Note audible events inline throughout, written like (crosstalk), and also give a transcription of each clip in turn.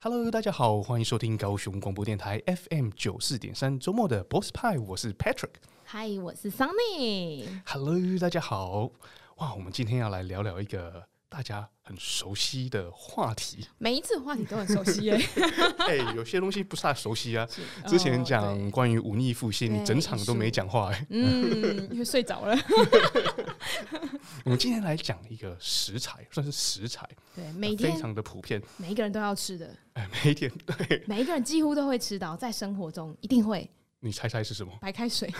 Hello，大家好，欢迎收听高雄广播电台 FM 九四点三周末的 Boss 派，我是 Patrick。Hi，我是 Sunny。Hello，大家好。哇，我们今天要来聊聊一个大家很熟悉的话题。每一次话题都很熟悉耶。(laughs) 哎、欸，有些东西不是太熟悉啊。之前讲关于忤逆复兴，你整场都没讲话哎。嗯，因为睡着了。(laughs) (laughs) 我们今天来讲一个食材，算是食材，对，每天非常的普遍，每一个人都要吃的。哎，每一天 (laughs) 对，每一个人几乎都会吃到，在生活中一定会。你猜猜是什么？白开水。(laughs)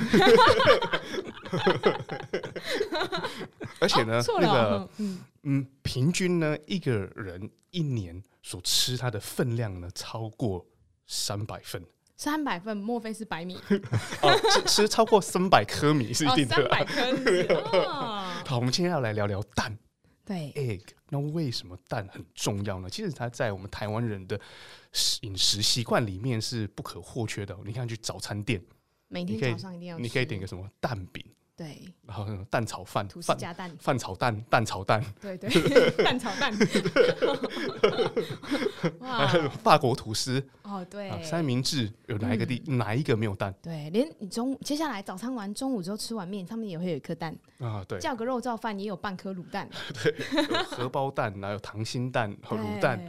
而且呢，哦、那个嗯嗯，平均呢，一个人一年所吃它的分量呢，超过三百份。三百份，莫非是白米？哦，吃吃超过三百颗米是一定的。三百颗。好，我们今天要来聊聊蛋。对，egg。那为什么蛋很重要呢？其实它在我们台湾人的饮食习惯里面是不可或缺的。你看，去早餐店，每天早上一定要，你可以点个什么蛋饼。对，然后蛋炒饭，吐司加蛋，饭炒蛋，蛋炒蛋，对对，(laughs) 蛋炒蛋。(laughs) 哇，法国吐司哦，对，三明治有哪一个地、嗯、哪一个没有蛋？对，连你中接下来早餐完，中午之后吃碗面，上面也会有一颗蛋啊。对，叫个肉燥饭也有半颗卤蛋。(laughs) 对，有荷包蛋，然后有溏心蛋和卤蛋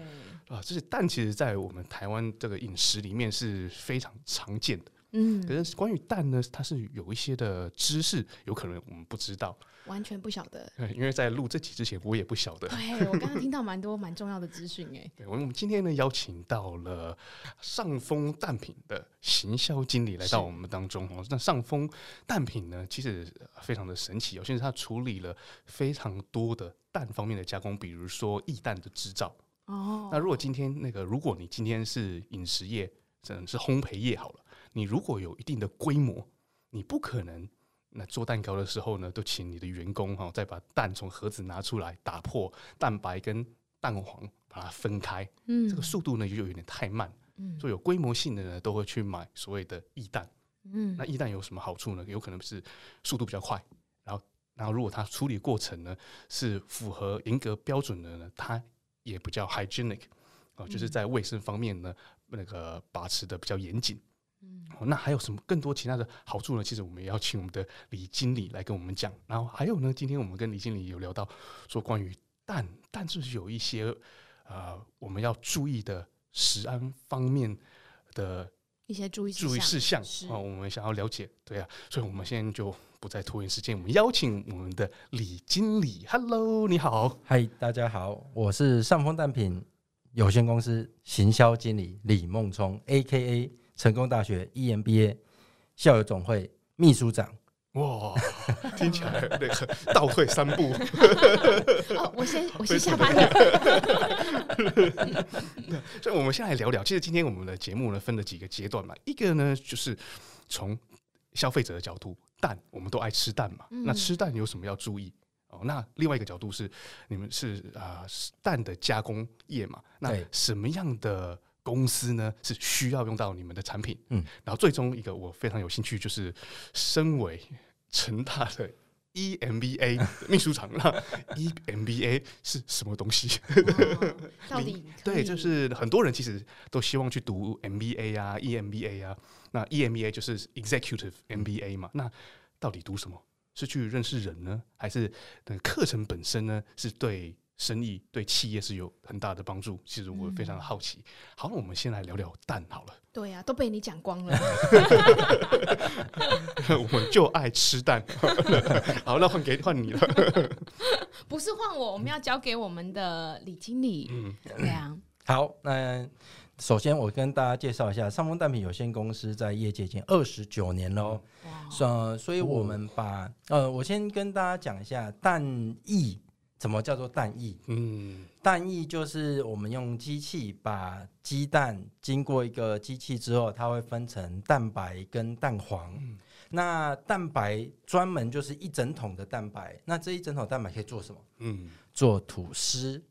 啊。这些蛋其实，在我们台湾这个饮食里面是非常常见的。嗯，可是关于蛋呢，它是有一些的知识，有可能我们不知道，完全不晓得。对，因为在录这集之前，我也不晓得。对，我刚刚听到蛮多蛮重要的资讯诶。对，我们今天呢邀请到了上丰蛋品的行销经理来到我们当中哦。那上丰蛋品呢，其实非常的神奇哦，现在它处理了非常多的蛋方面的加工，比如说液蛋的制造。哦。那如果今天那个，如果你今天是饮食业，甚至是烘焙业好了。你如果有一定的规模，你不可能那做蛋糕的时候呢，都请你的员工哈，再把蛋从盒子拿出来，打破蛋白跟蛋黄，把它分开。嗯，这个速度呢就有点太慢。嗯，所以有规模性的呢，都会去买所谓的液蛋。嗯，那液蛋有什么好处呢？有可能是速度比较快，然后然后如果它处理过程呢是符合严格标准的呢，它也比较 hygienic 啊，就是在卫生方面呢那个把持的比较严谨。嗯，那还有什么更多其他的好处呢？其实我们也要请我们的李经理来跟我们讲。然后还有呢，今天我们跟李经理有聊到说关于蛋，蛋就是有一些呃我们要注意的食安方面的一些注意注意事项啊，我们想要了解，对啊，所以我们现在就不再拖延时间，我们邀请我们的李经理。Hello，你好，嗨，大家好，我是上丰蛋品有限公司行销经理李梦聪，A.K.A。成功大学 EMBA 校友总会秘书长，哇，听起来那个倒退三步。哦，我先我先下班了。所以，(laughs) 我们先来聊聊。其实今天我们的节目呢，分了几个阶段嘛。一个呢，就是从消费者的角度，蛋我们都爱吃蛋嘛。嗯、那吃蛋有什么要注意？哦，那另外一个角度是，你们是啊、呃、蛋的加工业嘛？那什么样的？公司呢是需要用到你们的产品，嗯，然后最终一个我非常有兴趣，就是身为成大的 EMBA (laughs) 秘书长，那 EMBA 是什么东西？哦、到底对，就是很多人其实都希望去读 MBA 啊，EMBA 啊，那 EMBA 就是 Executive MBA 嘛，那到底读什么？是去认识人呢，还是那个课程本身呢？是对？生意对企业是有很大的帮助，其实我非常好奇。嗯、好，那我们先来聊聊蛋好了。对呀、啊，都被你讲光了。(laughs) 我们就爱吃蛋。(laughs) 好，那换给换你了。(laughs) 不是换我，我们要交给我们的李经理。嗯，对啊。好，那首先我跟大家介绍一下，上丰蛋品有限公司在业界已经二十九年喽。哇。所以我们把呃，我先跟大家讲一下蛋液。什么叫做蛋液？嗯，蛋液就是我们用机器把鸡蛋经过一个机器之后，它会分成蛋白跟蛋黄。嗯、那蛋白专门就是一整桶的蛋白，那这一整桶蛋白可以做什么？嗯，做吐司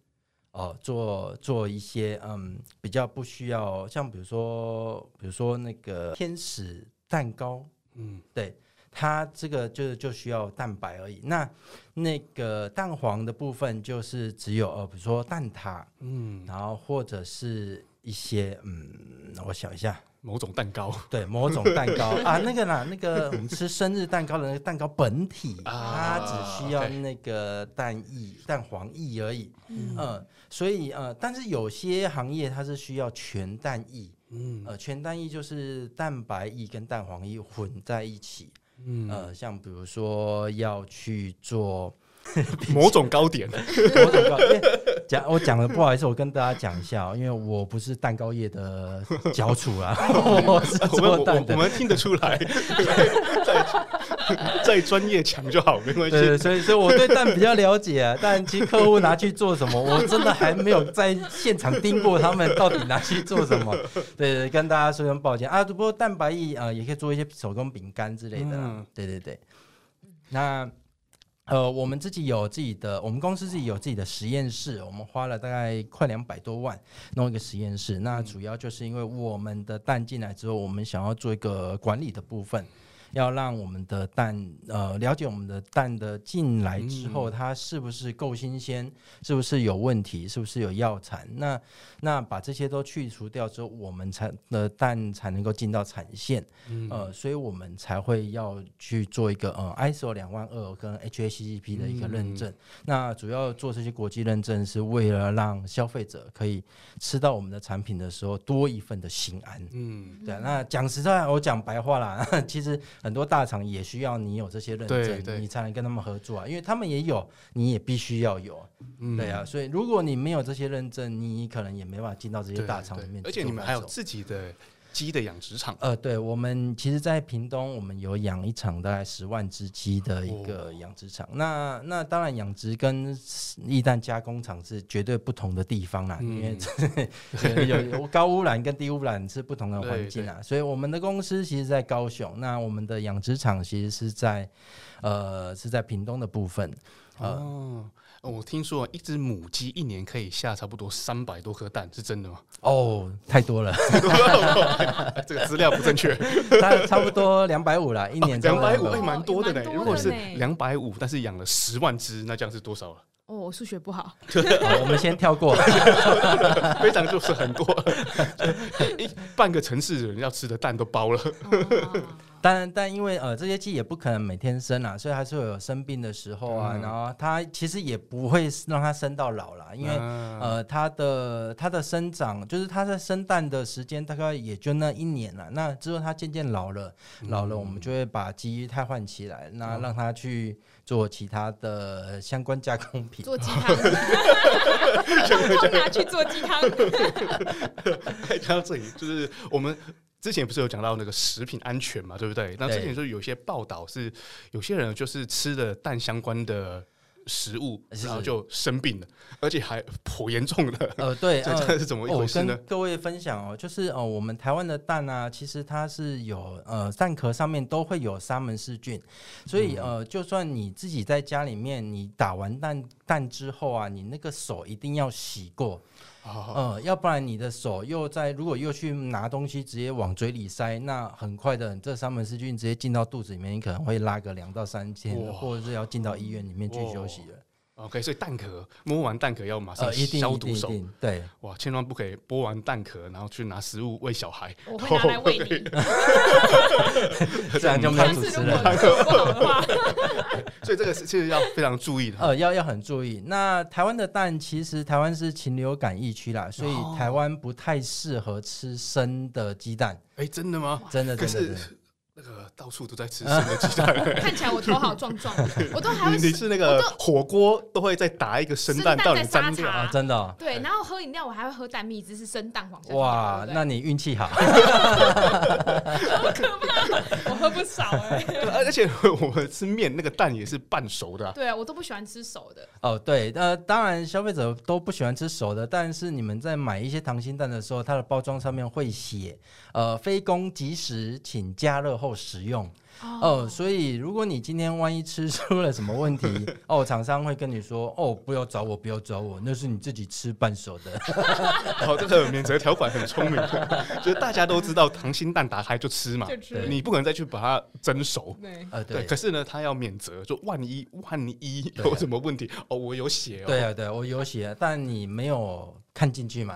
哦，做做一些嗯比较不需要，像比如说比如说那个天使蛋糕，嗯，对。它这个就是就需要蛋白而已。那那个蛋黄的部分就是只有呃，比如说蛋挞，嗯，然后或者是一些嗯，我想一下。某种蛋糕，对，某种蛋糕啊，那个啦，那个我们吃生日蛋糕的那个蛋糕本体，它只需要那个蛋液、蛋黄液而已。嗯，呃、所以呃，但是有些行业它是需要全蛋液。嗯，呃，全蛋液就是蛋白液跟蛋黄液混在一起。嗯，呃，像比如说要去做。(laughs) 某种糕点，某种糕点。讲我讲的不好意思，我跟大家讲一下，因为我不是蛋糕业的翘楚啊，(laughs) 我是做蛋的。我们听得出来，(laughs) 再 (laughs) 再专业强就好，没关系。所以，所以我对蛋比较了解啊。(laughs) 但其实客户拿去做什么，我真的还没有在现场盯过他们到底拿去做什么。对 (laughs) 对，跟大家说声抱歉啊。不过蛋白液啊，也可以做一些手工饼干之类的。嗯，对对对。那。呃，我们自己有自己的，我们公司自己有自己的实验室，我们花了大概快两百多万弄一个实验室。那主要就是因为我们的蛋进来之后，我们想要做一个管理的部分。要让我们的蛋，呃，了解我们的蛋的进来之后，它是不是够新鲜，是不是有问题，是不是有药残？那那把这些都去除掉之后，我们才的蛋才能够进到产线。呃，所以我们才会要去做一个呃 ISO 两万二跟 HACCP 的一个认证。那主要做这些国际认证，是为了让消费者可以吃到我们的产品的时候多一份的心安。嗯，对。那讲实在，我讲白话啦，(laughs) 其实。很多大厂也需要你有这些认证，你才能跟他们合作啊，因为他们也有，你也必须要有，嗯、对啊。所以如果你没有这些认证，你可能也没办法进到这些大厂里面。而且你们还有自己的。鸡的养殖场，呃，对，我们其实，在屏东，我们有养一场大概十万只鸡的一个养殖场。哦、那那当然，养殖跟液蛋加工厂是绝对不同的地方啦，嗯、因 (laughs) 为有有高污染跟低污染是不同的环境啊。所以，我们的公司其实，在高雄，那我们的养殖场其实是在呃是在屏东的部分。呃、哦。我听说一只母鸡一年可以下差不多三百多颗蛋，是真的吗？哦，太多了，(laughs) 这个资料不正确，(laughs) 差差不多两百五啦，一年两百五会蛮多的呢。如果是两百五，但是养了十万只，那这样是多少了？哦，我数学不好，(laughs) 我们先跳过，(laughs) 非常就是很多，(laughs) 一半个城市的人要吃的蛋都包了。但但因为呃这些鸡也不可能每天生啊，所以还是会有生病的时候啊。嗯、然后它其实也不会让它生到老啦，因为、嗯、呃它的它的生长就是它在生蛋的时间大概也就那一年了。那之后它渐渐老了，嗯、老了我们就会把鸡胎换起来，那让它去做其他的相关加工品，做鸡 (laughs) 汤，都拿去做鸡汤。(laughs) 讲到这里就是我们。之前不是有讲到那个食品安全嘛，对不对？那之前就有些报道是有些人就是吃的蛋相关的食物，然后就生病了，而且还颇严重的。呃，对，(laughs) 这这是怎么一回事呢？各位分享哦，就是哦，我们台湾的蛋啊，其实它是有呃蛋壳上面都会有沙门氏菌，所以呃，就算你自己在家里面你打完蛋蛋之后啊，你那个手一定要洗过。嗯，要不然你的手又在，如果又去拿东西，直接往嘴里塞，那很快的，这三门氏菌直接进到肚子里面，你可能会拉个两到三天，或者是要进到医院里面去休息了。OK，所以蛋壳摸完蛋壳要马上消毒手，呃、对，哇，千万不可以剥完蛋壳然后去拿食物喂小孩，我会拿来喂你，(laughs) (laughs) 这样就没有主持人。(laughs) 所以这个是其实要非常注意的，呃，要要很注意。那台湾的蛋其实台湾是禽流感疫区啦，所以台湾不太适合吃生的鸡蛋。哎、欸，真的吗？真的，真的。真的那个到处都在吃生的鸡蛋，(laughs) 看起来我头好壮壮，(laughs) 我都还会。你是那个火锅都会再打一个生蛋到你沾料啊？真的？对，然后喝饮料我还会喝蛋蜜汁，是生蛋黄。哇，那你运气好。好可怕，我喝不少 (laughs) 哎。而且我们吃面那个蛋也是半熟的。对啊，我都不喜欢吃熟的。哦，对，呃，当然消费者都不喜欢吃熟的，但是你们在买一些溏心蛋的时候，它的包装上面会写，呃，非公即食，请加热后够实用哦，所以如果你今天万一吃 (laughs) 出了什么问题，(laughs) 哦，厂商会跟你说，哦，不要找我，不要找我，那是你自己吃半熟的。(laughs) 哦，这个免责条款很聪明，就是大家都知道溏心蛋打开就吃嘛，你不可能再去把它蒸熟。对，呃，对。可是呢，他要免责，就万一万一有什么问题，哦，我有写哦。对啊，对，我有写，但你没有。看进去嘛？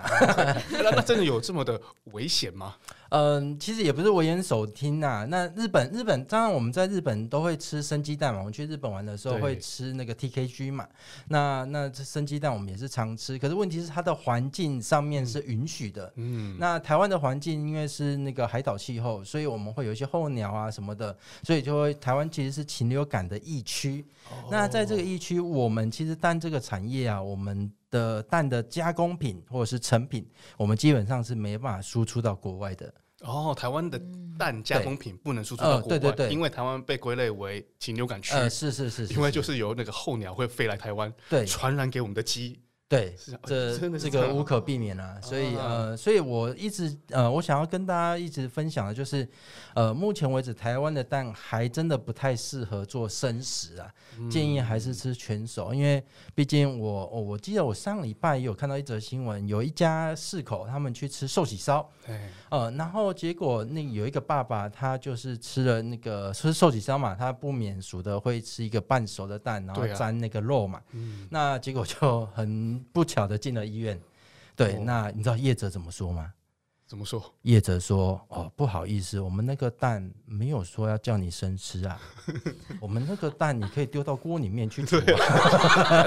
那那真的有这么的危险吗？嗯，其实也不是危言耸听呐。那日本日本，当然我们在日本都会吃生鸡蛋嘛。我们去日本玩的时候会吃那个 TKG 嘛。那那这生鸡蛋我们也是常吃。可是问题是它的环境上面是允许的。嗯。那台湾的环境因为是那个海岛气候，所以我们会有一些候鸟啊什么的，所以就会台湾其实是禽流感的疫区。哦。那在这个疫区，我们其实蛋这个产业啊，我们。的蛋的加工品或者是成品，我们基本上是没办法输出到国外的。哦，台湾的蛋加工品不能输出到国外，嗯呃、对对对，因为台湾被归类为禽流感区。呃，是是是，是，因为就是有那个候鸟会飞来台湾，对，传染给我们的鸡。对，这 (laughs) 这个无可避免啊，所以呃，所以我一直呃，我想要跟大家一直分享的就是，呃，目前为止台湾的蛋还真的不太适合做生食啊，建议还是吃全熟，因为毕竟我我我记得我上礼拜也有看到一则新闻，有一家四口他们去吃寿喜烧，呃，然后结果那有一个爸爸他就是吃了那个吃寿喜烧嘛，他不免俗的会吃一个半熟的蛋，然后沾那个肉嘛，那结果就很。不巧的进了医院，对，哦、那你知道业者怎么说吗？怎么说？业者说：“哦，不好意思，我们那个蛋没有说要叫你生吃啊，(laughs) 我们那个蛋你可以丢到锅里面去煮。”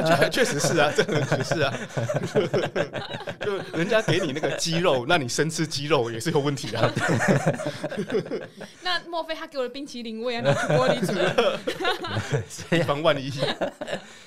确确实是啊，真的是啊，(laughs) 就人家给你那个鸡肉，那你生吃鸡肉也是有问题的、啊。(laughs) 那莫非他给我的冰淇淋味啊？拿去锅里煮，以防万一。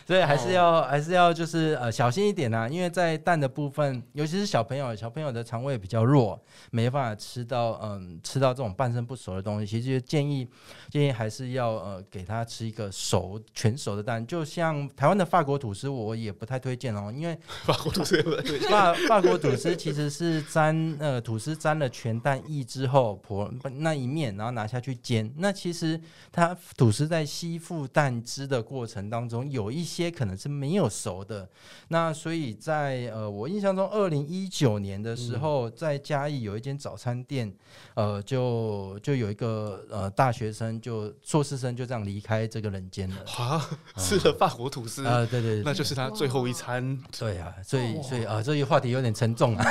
所以还是要还是要就是呃小心一点啊，因为在蛋的部分，尤其是小朋友，小朋友的肠胃比较弱，没办法吃到嗯吃到这种半生不熟的东西。其实建议建议还是要呃给他吃一个熟全熟的蛋，就像台湾的法国吐司，我也不太推荐哦，因为法国吐司法法国吐司其实是沾呃吐司沾了全蛋液之后，婆那一面，然后拿下去煎。那其实它吐司在吸附蛋汁的过程当中有一些。些可能是没有熟的，那所以在呃，我印象中，二零一九年的时候，在嘉义有一间早餐店，呃，就就有一个呃大学生，就硕士生就这样离开这个人间了。啊，吃了法国吐司啊，对对，那就是他最后一餐。对啊，所以所以啊，这个话题有点沉重啊。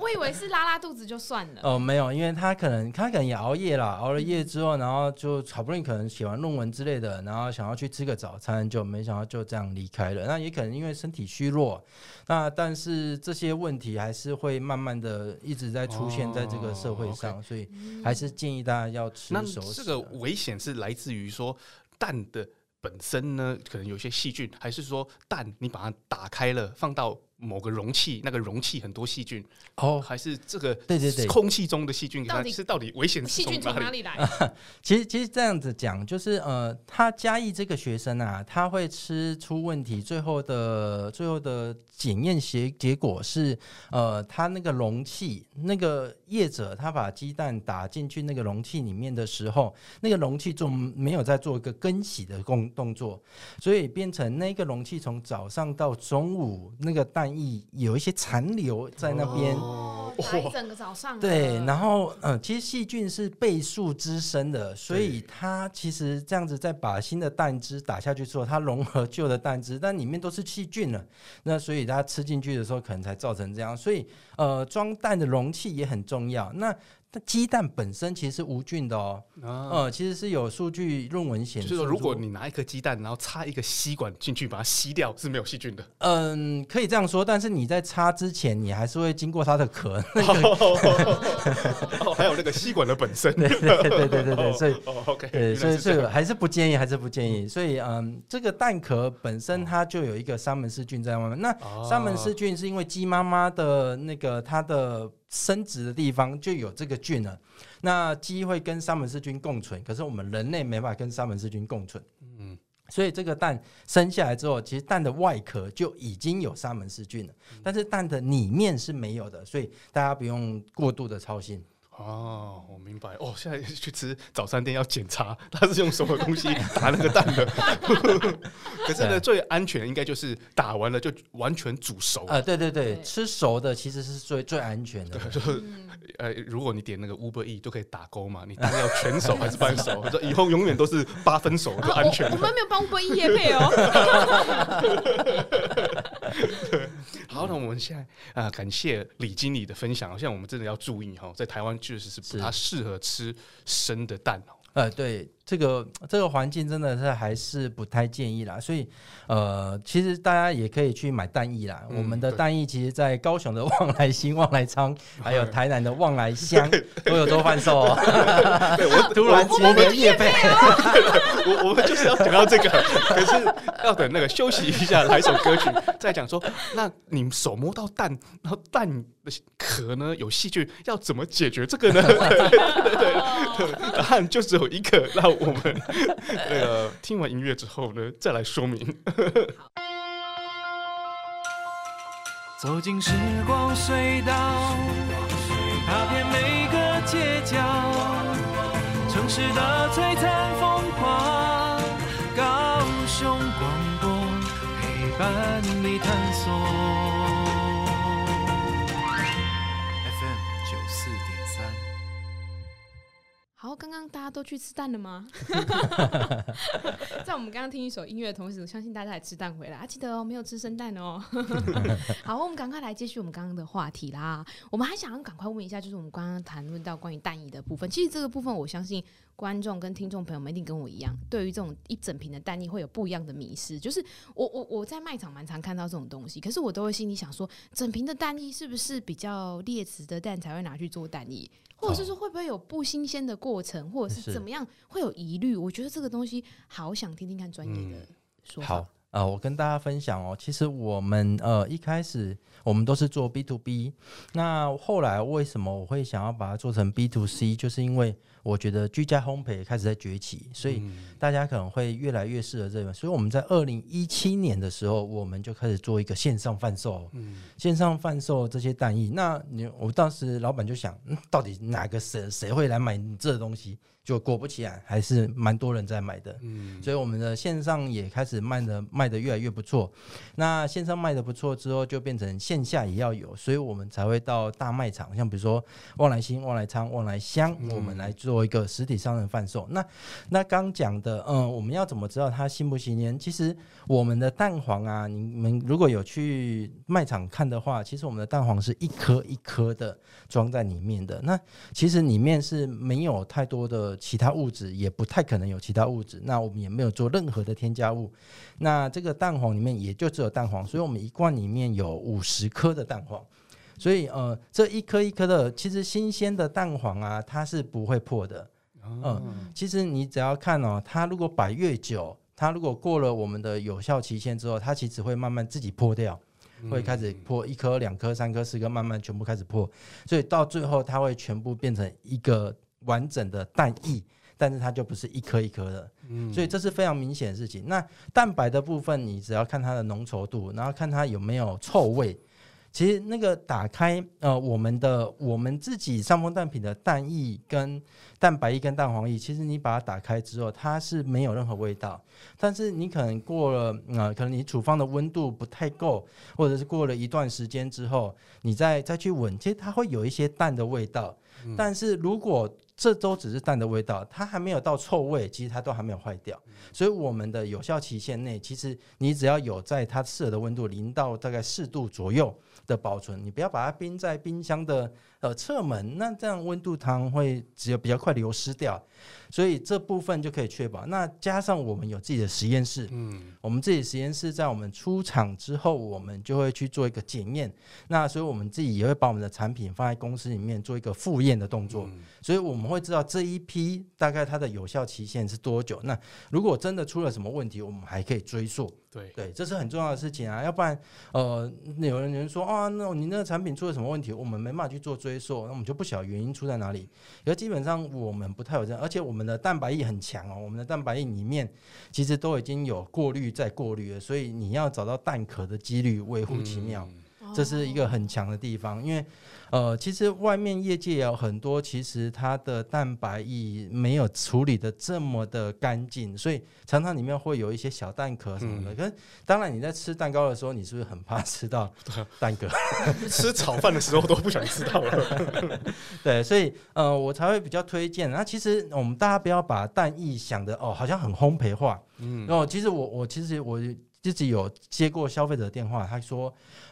我以为是拉拉肚子就算了。哦，(laughs) 没有，因为他可能他可能也熬夜了，熬了夜之后，然后就好不容易可能写完论文之类的，然后想要去吃个早餐，就没。想到就这样离开了，那也可能因为身体虚弱，那但是这些问题还是会慢慢的一直在出现在这个社会上，哦、所以还是建议大家要吃熟食。那这个危险是来自于说蛋的本身呢，可能有些细菌，还是说蛋你把它打开了放到？某个容器，那个容器很多细菌哦，还是这个对对对，空气中的细菌，到底是到底危险细菌从哪里来？(laughs) 其实其实这样子讲，就是呃，他嘉义这个学生啊，他会吃出问题，最后的最后的检验结结果是呃，他那个容器那个业者他把鸡蛋打进去那个容器里面的时候，那个容器就没有在做一个更洗的工动作，所以变成那个容器从早上到中午那个蛋。有一些残留在那边，哦，一整个早上。对，然后嗯，其实细菌是倍数滋生的，所以它其实这样子再把新的蛋汁打下去之后，它融合旧的蛋汁，但里面都是细菌了，那所以它吃进去的时候可能才造成这样。所以呃，装蛋的容器也很重要。那但鸡蛋本身其实是无菌的哦，啊、呃，其实是有数据论文显示，就是说如果你拿一颗鸡蛋，然后插一个吸管进去把它吸掉，是没有细菌的。嗯，可以这样说，但是你在插之前，你还是会经过它的壳。(laughs) (laughs) 哦，还有那个吸管的本身。(laughs) 对对对对对对，所以、哦、OK，对，所以这个还是不建议，还是不建议。所以嗯，这个蛋壳本身它就有一个沙门氏菌在外面。那沙门氏菌是因为鸡妈妈的那个它的。生殖的地方就有这个菌了，那鸡会跟沙门氏菌共存，可是我们人类没法跟沙门氏菌共存，嗯，所以这个蛋生下来之后，其实蛋的外壳就已经有沙门氏菌了，但是蛋的里面是没有的，所以大家不用过度的操心。哦，我明白。哦，现在去吃早餐店要检查他是用什么东西 (laughs) 打那个蛋的。(laughs) 可是呢，最安全的应该就是打完了就完全煮熟。啊、呃，对对对，吃熟的其实是最最安全的。就是呃，如果你点那个 Uber E 就可以打勾嘛，你蛋要全熟还是半熟？(laughs) 说以后永远都是八分熟就安全、啊我。我们没有帮 Uber E 业配哦。好，那我们现在啊、呃，感谢李经理的分享。现在我们真的要注意哈，在台湾确实是不太适合吃生的蛋哦。呃，对。这个这个环境真的是还是不太建议啦，所以呃，其实大家也可以去买蛋液啦。嗯、我们的蛋液其实，在高雄的 (laughs) 旺来新、旺来仓，还有台南的旺来香都有做贩售哦。对，我 (laughs) 突然接连业配，我我们就是要讲到这个，可是要等那个休息一下，来首歌曲再讲说。那你们手摸到蛋，然后蛋的壳呢有细菌，要怎么解决这个呢？对 (laughs) 对对，答案就只有一个，那。我们 (laughs) 那个听完音乐之后呢，再来说明。走进时光隧道，踏遍每个街角，城市的璀璨风狂，高雄广播陪伴你探索。好，刚刚大家都去吃蛋了吗？(laughs) 在我们刚刚听一首音乐的同时，我相信大家也吃蛋回来啊！记得哦，没有吃生蛋哦。(laughs) (laughs) 好，我们赶快来继续我们刚刚的话题啦。我们还想要赶快问一下，就是我们刚刚谈论到关于蛋液的部分。其实这个部分，我相信观众跟听众朋友们一定跟我一样，对于这种一整瓶的蛋液会有不一样的迷失。就是我我我在卖场蛮常看到这种东西，可是我都会心里想说，整瓶的蛋液是不是比较劣质的蛋才会拿去做蛋液？或者是说会不会有不新鲜的过程，或者是怎么样会有疑虑？我觉得这个东西好想听听看专业的说法。好啊，我跟大家分享哦，其实我们呃一开始我们都是做 B to B，那后来为什么我会想要把它做成 B to C？就是因为我觉得居家烘焙开始在崛起，所以大家可能会越来越适合这个。所以我们在二零一七年的时候，我们就开始做一个线上贩售，线上贩售这些蛋液。那你我当时老板就想，嗯，到底哪个谁谁会来买你这东西？就果不其然，还是蛮多人在买的。嗯，所以我们的线上也开始卖的卖的越来越不错。那线上卖的不错之后，就变成线下也要有，所以我们才会到大卖场，像比如说旺来新、旺来昌、旺来香，我们来做一个实体商人贩售。那那刚讲的，嗯，我们要怎么知道它新不新鲜？其实我们的蛋黄啊，你们如果有去卖场看的话，其实我们的蛋黄是一颗一颗的装在里面的。那其实里面是没有太多的。其他物质也不太可能有其他物质，那我们也没有做任何的添加物。那这个蛋黄里面也就只有蛋黄，所以我们一罐里面有五十颗的蛋黄。所以呃，这一颗一颗的，其实新鲜的蛋黄啊，它是不会破的。嗯、呃，其实你只要看哦，它如果摆越久，它如果过了我们的有效期限之后，它其实会慢慢自己破掉，会开始破一颗、两颗、三颗、四颗，慢慢全部开始破。所以到最后，它会全部变成一个。完整的蛋液，但是它就不是一颗一颗的，嗯，所以这是非常明显的事情。那蛋白的部分，你只要看它的浓稠度，然后看它有没有臭味。其实那个打开，呃，我们的我们自己上丰蛋品的蛋液跟蛋白液跟蛋黄液，其实你把它打开之后，它是没有任何味道。但是你可能过了，呃，可能你处方的温度不太够，或者是过了一段时间之后，你再再去闻，其实它会有一些蛋的味道。但是如果这都只是蛋的味道，它还没有到臭味，其实它都还没有坏掉。所以我们的有效期限内，其实你只要有在它适合的温度，零到大概四度左右的保存，你不要把它冰在冰箱的呃侧门，那这样温度汤会只有比较快流失掉。所以这部分就可以确保。那加上我们有自己的实验室，嗯，我们自己实验室在我们出厂之后，我们就会去做一个检验。那所以我们自己也会把我们的产品放在公司里面做一个复验的动作。所以我们会知道这一批大概它的有效期限是多久。那如果真的出了什么问题，我们还可以追溯。对对，这是很重要的事情啊。要不然，呃，有人有人说啊，那你那个产品出了什么问题，我们没办法去做追溯，那我们就不晓得原因出在哪里。而基本上我们不太有这样，而且我们。我们的蛋白液很强哦，我们的蛋白液里面其实都已经有过滤再过滤了，所以你要找到蛋壳的几率微乎其妙。嗯这是一个很强的地方，因为。呃，其实外面业界也有很多，其实它的蛋白液没有处理的这么的干净，所以常常里面会有一些小蛋壳什么的。可是当然你在吃蛋糕的时候，你是不是很怕吃到 (laughs) 蛋壳？(laughs) 吃炒饭的时候都不想吃到了。(laughs) 对，所以呃，我才会比较推荐。那其实我们大家不要把蛋液想的哦，好像很烘焙化。嗯，然后其实我我其实我。自己有接过消费者的电话，他说：“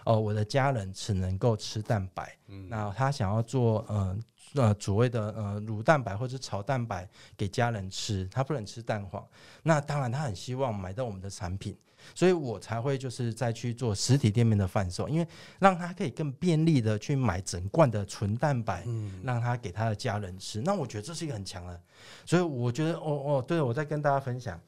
哦、呃，我的家人只能够吃蛋白，嗯，那他想要做呃呃所谓的呃乳蛋白或者炒蛋白给家人吃，他不能吃蛋黄。那当然他很希望买到我们的产品，所以我才会就是再去做实体店面的贩售，因为让他可以更便利的去买整罐的纯蛋白，嗯，让他给他的家人吃。那我觉得这是一个很强的，所以我觉得哦哦，对，我再跟大家分享。”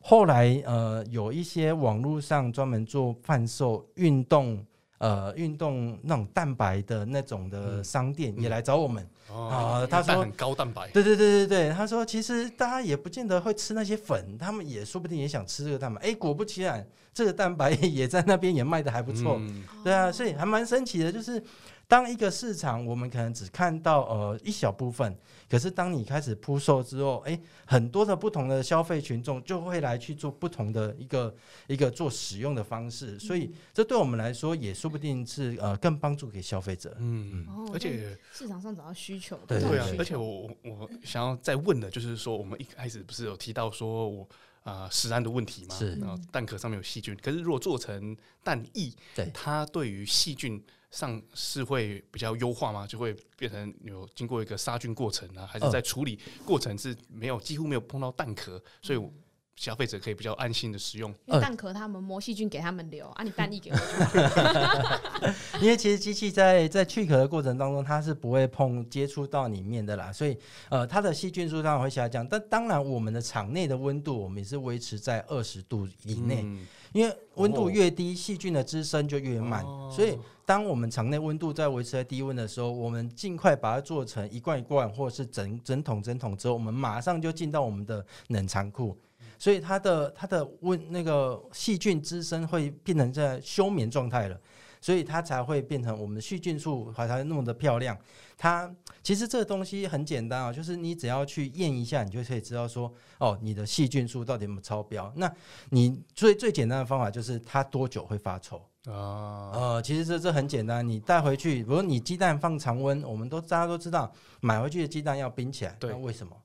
后来，呃，有一些网络上专门做贩售运动，呃，运动那种蛋白的那种的商店也来找我们啊。他说很高蛋白，对对对对对。他说其实大家也不见得会吃那些粉，他们也说不定也想吃这个蛋白。哎，果不其然，这个蛋白也在那边也卖的还不错。嗯、对啊，所以还蛮神奇的，就是。当一个市场，我们可能只看到呃一小部分，可是当你开始铺售之后，诶，很多的不同的消费群众就会来去做不同的一个一个做使用的方式，所以这对我们来说也说不定是呃更帮助给消费者。嗯，嗯而且市场上找到需求，对对啊。而且我我想要再问的就是说，我们一开始不是有提到说我啊食安的问题吗？是，然后蛋壳上面有细菌，可是如果做成蛋液，对它对于细菌。上是会比较优化吗？就会变成有经过一个杀菌过程啊，还是在处理过程是没有几乎没有碰到蛋壳，所以消费者可以比较安心的使用。因为蛋壳他们磨细菌给他们留啊，你蛋液给我就。(laughs) 因为其实机器在在去壳的过程当中，它是不会碰接触到里面的啦，所以呃它的细菌数当然会下降。但当然我们的场内的温度，我们也是维持在二十度以内。嗯因为温度越低，细菌的滋生就越慢，所以当我们肠内温度在维持在低温的时候，我们尽快把它做成一罐一罐，或者是整整桶整桶之后，我们马上就进到我们的冷藏库，所以它的它的温那个细菌滋生会变成在休眠状态了。所以它才会变成我们的细菌数还才那么的漂亮。它其实这个东西很简单啊，就是你只要去验一下，你就可以知道说，哦，你的细菌数到底有没有超标。那你最最简单的方法就是它多久会发臭啊？呃，其实这这很简单，你带回去，比如你鸡蛋放常温，我们都大家都知道，买回去的鸡蛋要冰起来，对，那为什么？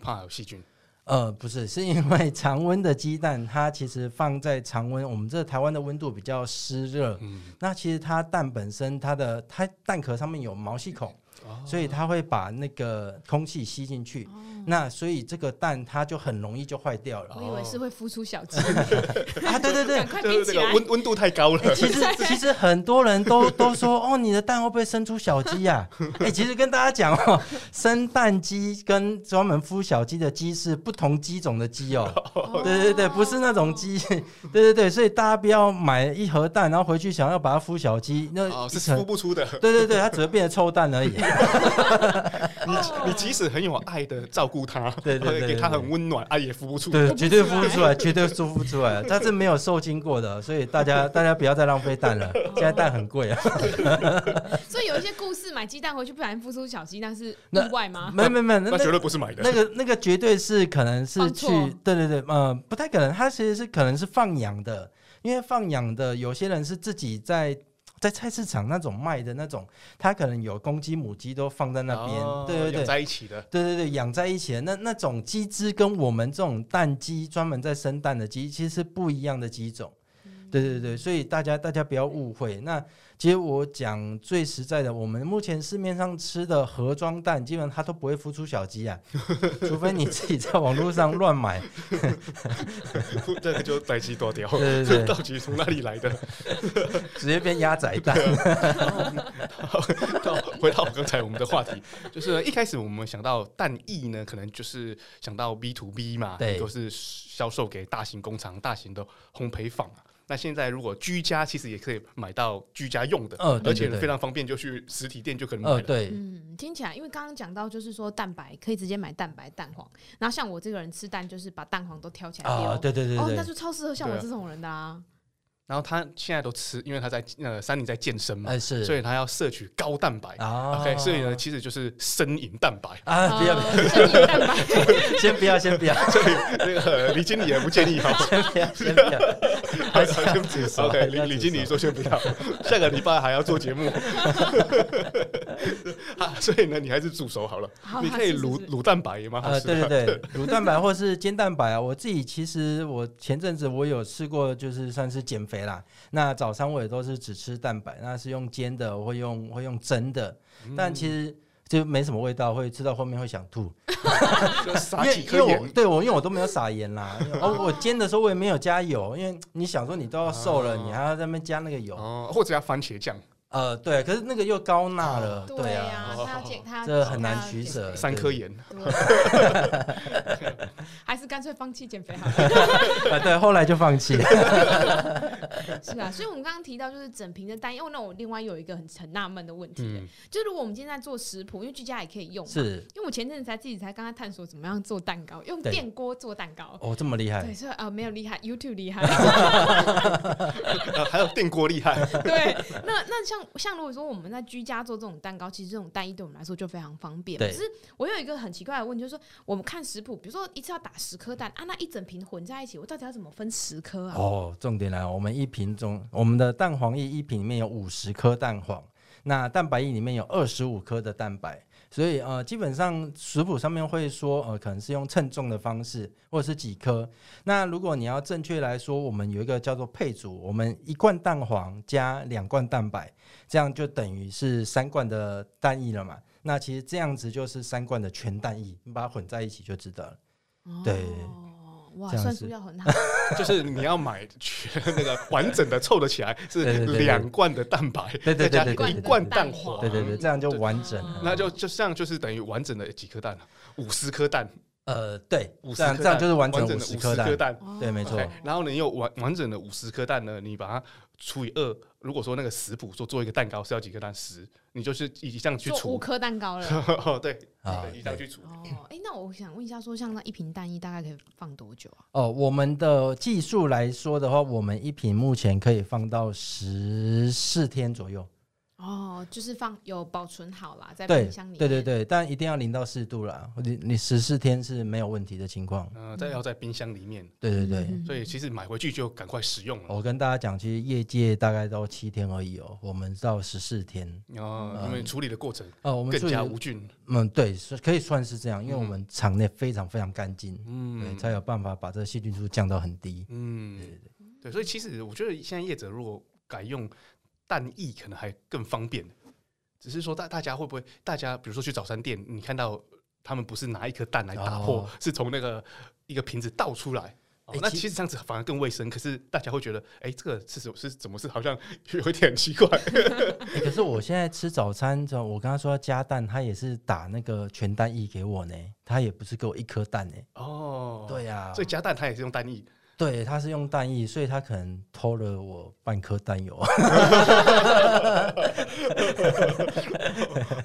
怕有细菌。呃，不是，是因为常温的鸡蛋，它其实放在常温，我们这台湾的温度比较湿热，嗯，那其实它蛋本身，它的它蛋壳上面有毛细孔。所以它会把那个空气吸进去，哦，那所以这个蛋它就很容易就坏掉了。我以为是会孵出小鸡 (laughs) 啊！对对对，就是这个温温度太高了。欸、其实 (laughs) 其实很多人都都说哦，你的蛋会不会生出小鸡呀？啊？(laughs) 哎、欸，其实跟大家讲哦，生蛋鸡跟专门孵小鸡的鸡是不同鸡种的鸡哦。对对对，不是那种鸡。对对对，所以大家不要买一盒蛋，然后回去想要把它孵小鸡，那哦是孵不出的。对对对，它只会变成臭蛋而已。你你即使很有爱的照顾它，对对对，给它很温暖，啊也孵不出，对，(laughs) 绝对孵不出来，绝对孵不出来，它是没有受精过的，所以大家 (laughs) 大家不要再浪费蛋了，现在蛋很贵啊。(laughs) 所以有一些故事，买鸡蛋回去不小心孵出小鸡，那是意外吗？没没没，那绝对不是买的，那个那个绝对是可能是去，对对对，呃，不太可能，它其实是可能是放养的，因为放养的有些人是自己在。在菜市场那种卖的那种，它可能有公鸡母鸡都放在那边，哦，对对对，在一起的，对对对，养在一起的。那那种鸡只跟我们这种蛋鸡专门在生蛋的鸡其实是不一样的鸡种，嗯，对对对，所以大家大家不要误会那。其实我讲最实在的，我们目前市面上吃的盒装蛋，基本上它都不会孵出小鸡啊，除非你自己在网络上乱买，(laughs) 这个就宰鸡多掉，对对对，(laughs) 到底从哪里来的？(laughs) 直接变鸭仔蛋。到回到刚才我们的话题，就是一开始我们想到蛋液呢，可能就是想到 B to B 嘛，对，都是销售给大型工厂、大型的烘焙坊。那现在如果居家其实也可以买到居家用的，呃、而且非常方便，就去实体店就可以买了。呃、对，嗯，听起来，因为刚刚讲到就是说蛋白可以直接买蛋白蛋黄，然后像我这个人吃蛋就是把蛋黄都挑起来丢，啊，对对对，对，哦，那就超适合像我这种人的啊。然后他现在都吃，因为他在呃山里在健身嘛，哎是，所以他要摄取高蛋白。啊 OK，所以呢，其实就是生饮蛋白。啊，不要不要，生饮蛋白，(laughs) 先不要先不要，(laughs) 所以那个李经理也不建议哈。先不要 (laughs) 先不要，还是要煮熟。OK，李李经理说先不要，下个礼拜还要做节目。啊，所以呢，你还是煮熟好了。好你可以卤卤蛋白也蛮好呃，吃的。对对对，卤蛋白或是煎蛋白啊，我自己其实我前阵子我有试过，就是算是减肥啦。那早餐我也都是只吃蛋白，那是用煎的，我会用会用蒸的，但其实就没什么味道，会吃到后面会想吐。(laughs) 就撒因为因为我几颗盐。对我因为我都没有撒盐啦，哦，我煎的时候我也没有加油，因为你想说你都要瘦了，哦你还要在那边加那个油，哦，或者要番茄酱，呃，对，可是那个又高钠了，对对啊，呀，他要健，他这很难取舍三颗盐。(laughs) (laughs) 对还是干脆放弃减肥好了。(laughs) 啊，对，后来就放弃了。(laughs) 是啊，所以我们刚刚提到就是整瓶的蛋，因为那我另外有一个很很纳闷的问题，嗯，就是如果我们今天在做食谱，因为居家也可以用嘛，是因为我前阵子才自己才刚刚探索怎么样做蛋糕，用对电锅做蛋糕。哦，这么厉害对，，所以啊、呃，没有厉害，YouTube 厉害。呃 (laughs) 还有电锅厉害。对，那那像像如果说我们在居家做这种蛋糕，其实这种蛋液对我们来说就非常方便。对可是我有一个很奇怪的问题，就是说我们看食谱，比如说一次要打十颗蛋啊，那一整瓶混在一起，我到底要怎么分十颗啊？哦，重点来了，我们一瓶中，我们的蛋黄液一瓶里面有五十颗蛋黄，那蛋白液里面有二十五颗的蛋白，所以呃，基本上食谱上面会说，呃，可能是用称重的方式，或者是几颗。那如果你要正确来说，我们有一个叫做配组，我们一罐蛋黄加两罐蛋白，这样就等于是三罐的蛋液了嘛。那其实这样子就是三罐的全蛋液，你把它混在一起就知道了。对哦，哇，这样算是术要很好。(laughs) 就是你要买全那个完整的凑得起来，(laughs) 是对对对两罐的蛋白，对对再加对对一罐蛋黄，对对对，这样就完整了。那就就这样就是等于完整的几颗蛋，五十颗蛋，呃，对，五十这样就是完整整的五十颗蛋。蛋。对，没错。然后呢，你有完完整的五十颗蛋呢，你把它除以二。如果说那个食谱说做一个蛋糕是要几颗蛋，十，你就是以这样去除。五颗蛋糕了。(laughs) 对，啊对，以这样去除。哦，哎，那我想问一下，说像那一瓶蛋液大概可以放多久啊？哦，我们的技术来说的话，我们一瓶目前可以放到十四天左右。哦，就是放有保存好啦，在冰箱里面。对对对，但一定要零到四度啦。你你十四天是没有问题的情况。嗯，再要在冰箱里面，对对对。嗯 (laughs) 所以其实买回去就赶快使用了。我跟大家讲，其实业界大概都七天而已哦，我们到十四天。哦，因为处理的过程哦，我们更加无菌。嗯，对，是可以算是这样，因为我嗯们场内非常非常干净，对，嗯，才有办法把这个细菌数降到很低。嗯，对，所以其实我觉得现在业者如果改用蛋液，可能还更方便。只是说大大家会不会，大家比如说去早餐店，你看到他们不是拿一颗蛋来打破，哦是从那个一个瓶子倒出来。哦那其实这样子反而更卫生，可是大家会觉得，哎、这个是什是怎么是好像 (laughs) 有一点奇怪。(laughs) 欸可是我现在吃早餐，我跟他说要加蛋，他也是打那个全蛋液给我呢，他也不是给我一颗蛋呢。哦，对呀、所以加蛋他也是用蛋液。对，他是用蛋液，所以他可能偷了我半颗蛋油。(laughs)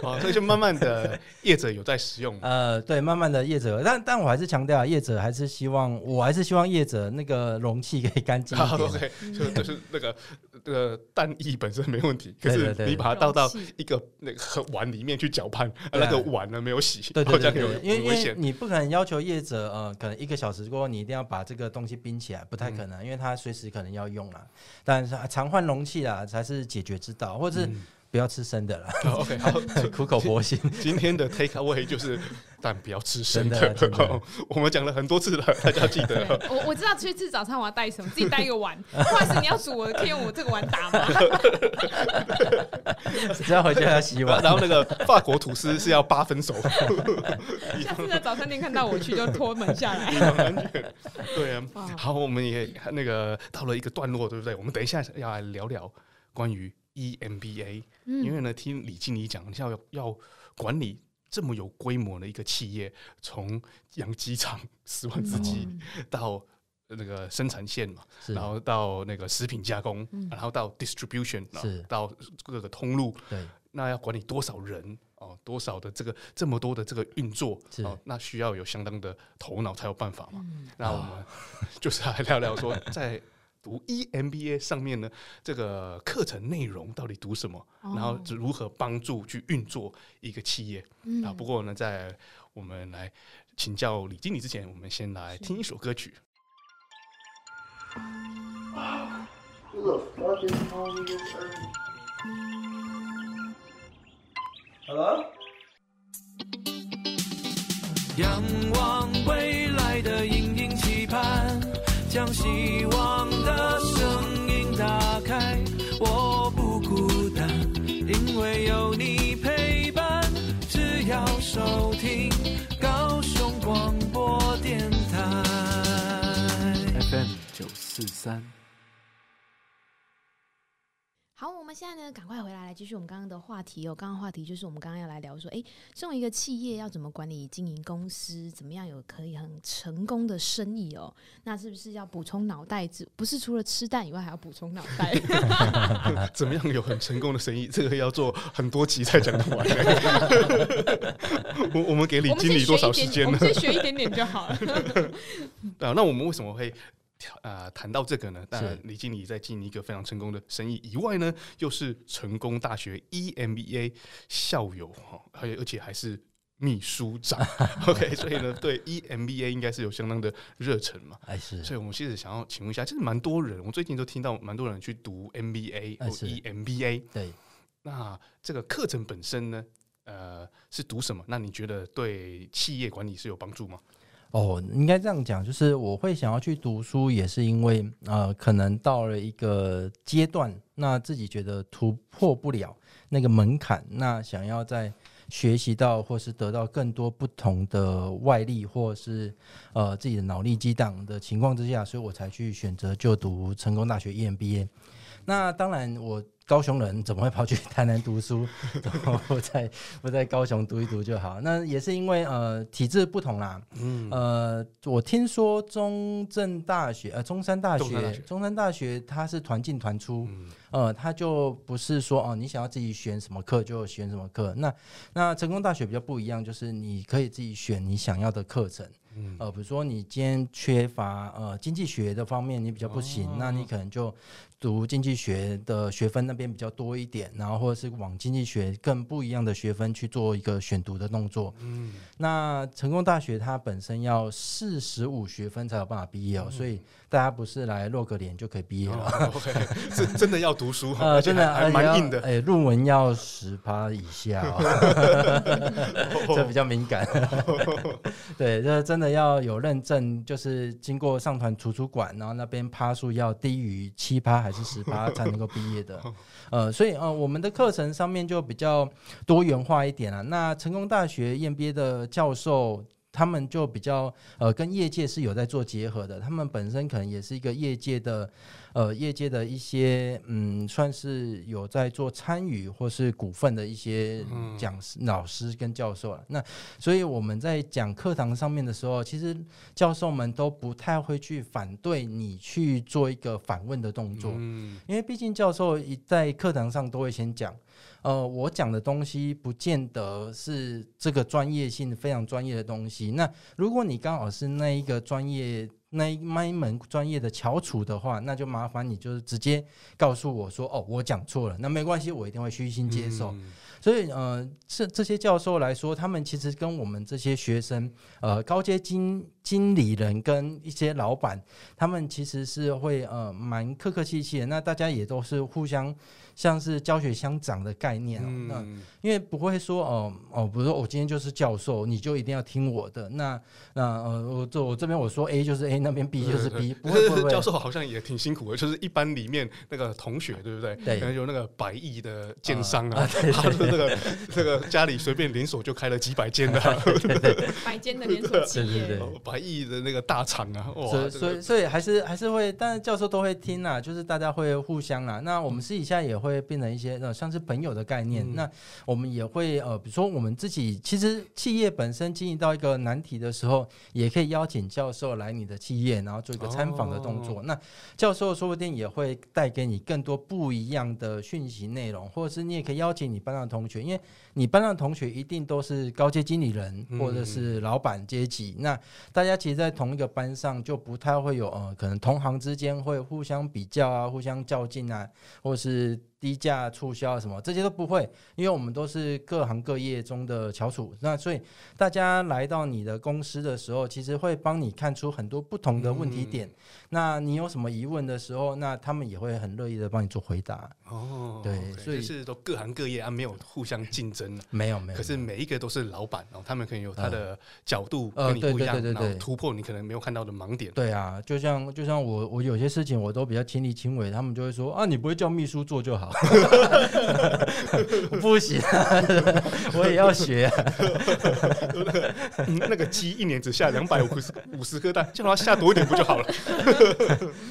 哦，所以就慢慢的业者有在使用。呃，对，慢慢的业者，但但我还是强调，业者还是希望，我还是希望业者那个容器可以干净好一点。(laughs) OK，就就是那个那个蛋液本身没问题，可对对对是你把它倒到一个那个碗里面去搅拌，啊对啊那个碗呢没有洗，对对对对，因为因为。你不可能要求业者，呃，可能一个小时过后你一定要把这个东西冰起来，不太可能，因为他随时可能要用啦。但是啊常换容器啊，才是解决之道，或者是不要吃生的啦，(laughs) 好 OK，好，苦口婆心。今天的 take away 就是但不要吃生真的真的 (laughs) 哦我们讲了很多次了，(laughs) 大家记得。我我知道去吃早餐我要带什么，自己带一个碗。不好意思，你要煮我可以用我这个碗打吗？只要回家要洗碗。然后那个法国吐司是要八分熟，下次在早餐店看到我去就拖门下来。对啊，好，我们也那个到了一个段落，对不对？我们等一下要来聊聊关于 EMBA，因为呢，听李经理讲，你要要管理这么有规模的一个企业，从养鸡场十万只鸡到那个生产线嘛，然后到那个食品加工，然后到 distribution，是。到各个通路，对，那要管理多少人哦？多少的这个这么多的这个运作是。哦？那需要有相当的头脑才有办法嘛。嗯。那我们就是来聊聊说，在读 EMBA 上面呢，这个课程内容到底读什么，哦、然后如何帮助去运作一个企业、嗯、啊？不过呢，在我们来请教李经理之前，我们先来听一首歌曲。Hello？仰望未来的隐隐期盼，将希望要收听高雄广播电台 FM 九四三。我们现在呢，赶快回来来继续我们刚刚的话题哦。刚刚话题就是我们刚刚要来聊说，哎，身为一个企业要怎么管理经营公司，怎么样有可以很成功的生意哦？那是不是要补充脑袋子？不是除了吃蛋以外，还要补充脑袋？(laughs) 怎么样有很成功的生意？这个要做很多集才讲得完。(laughs) 我我们给李经理多少时间呢？我们先学一点点就好了。(laughs) 啊，那我们为什么会？啊，谈到这个呢，当然李经理在经营一个非常成功的生意以外呢，又是成功大学 EMBA 校友哈，还有而且还是秘书长，(laughs) OK，所以呢，对 EMBA 应该是有相当的热忱嘛，还是，所以我们其实想要请问一下，其实蛮多人，我最近都听到蛮多人去读 MBA 或 EMBA，对，那这个课程本身呢，呃，是读什么？那你觉得对企业管理是有帮助吗？哦，应该这样讲，就是我会想要去读书，也是因为呃，可能到了一个阶段，那自己觉得突破不了那个门槛，那想要在学习到或是得到更多不同的外力，或是呃自己的脑力激荡的情况之下，所以我才去选择就读成功大学 EMBA。那当然我。高雄人怎么会跑去 (laughs) 台南读书？我 (laughs) 在我在高雄读一读就好。那也是因为呃体制不同啦。嗯。呃，我听说中正大学呃中山大学中山大学，它是团进团出。嗯。呃，它就不是说哦，你想要自己选什么课就选什么课。那那成功大学比较不一样，就是你可以自己选你想要的课程。嗯。呃，比如说你今天缺乏呃经济学的方面，你比较不行，哦、那你可能就。读经济学的学分那边比较多一点，然后或者是往经济学更不一样的学分去做一个选读的动作。嗯，那成功大学它本身要四十五学分才有办法毕业哦，嗯、所以大家不是来露个脸就可以毕业了。哦、(laughs) OK，是真的要读书，呃，真的还蛮硬的。哎，论文要十趴以下，(laughs) 这比较敏感。(laughs) 对，这真的要有认证，就是经过上传图书馆，然后那边趴数要低于七趴。还是十趴才能够毕业的，呃，所以呃，我们的课程上面就比较多元化一点了。那成功大学 EMBA 的教授，他们就比较呃，跟业界是有在做结合的，他们本身可能也是一个业界的。呃，业界的一些嗯，算是有在做参与或是股份的一些讲师、嗯、老师跟教授了。那所以我们在讲课堂上面的时候，其实教授们都不太会去反对你去做一个反问的动作，嗯、因为毕竟教授一在课堂上都会先讲，呃，我讲的东西不见得是这个专业性非常专业的东西。那如果你刚好是那一个专业。那一门专业的翘楚的话，那就麻烦你就是直接告诉我说，哦，我讲错了，那没关系，我一定会虚心接受。嗯、所以，呃，这这些教授来说，他们其实跟我们这些学生，呃，高阶经经理人跟一些老板，他们其实是会呃蛮客客气气的。那大家也都是互相。像是教学相长的概念，嗯、那因为不会说哦哦，比如说我今天就是教授，你就一定要听我的。那那呃，我这我这边我说 A 就是 A，那边 B 就是 B，不会不会。教授好像也挺辛苦的，就是一般里面那个同学，对不对？对。可能有那个百亿的奸商啊，他的那个那个家里随便连锁就开了几百间 (laughs) 的，百间的连锁企业，对对对，百亿的那个大厂啊，哇！所以所以所以还是还是会，但是教授都会听啊，就是大家会互相啊。那我们私底下也会。会变成一些呃，像是朋友的概念。嗯、那我们也会呃，比如说我们自己，其实企业本身经营到一个难题的时候，也可以邀请教授来你的企然后做一个参访的动作。哦、那教授说不定也会带给你更多不一样的讯息内容，或者是你也可以邀请你班上的同学，因为你班上的同学一定都是高阶经理人或者是老板阶级。嗯、那大家其实，在同一个班上就不太会有呃，可能同行之间会互相比较啊，互相较劲啊，或者是。低价促销什么这些都不会，因为我们都是各行各业中的翘楚。那所以大家来到你的公司的时候，其实会帮你看出很多不同的问题点。嗯、那你有什么疑问的时候，那他们也会很乐意的帮你做回答。哦，对所以是都各行各业啊，没有互相竞争。没有没有。可是每一个都是老板，然后他们可能有他的角度跟你不一样，然后突破你可能没有看到的盲点。对啊，就像就像我我有些事情我都比较亲力亲为，他们就会说啊，你不会叫秘书做就好。(laughs) (laughs) (laughs) 不行，我也要学。那个鸡一年只下两百五十五十颗蛋，叫它下多一点不就好了？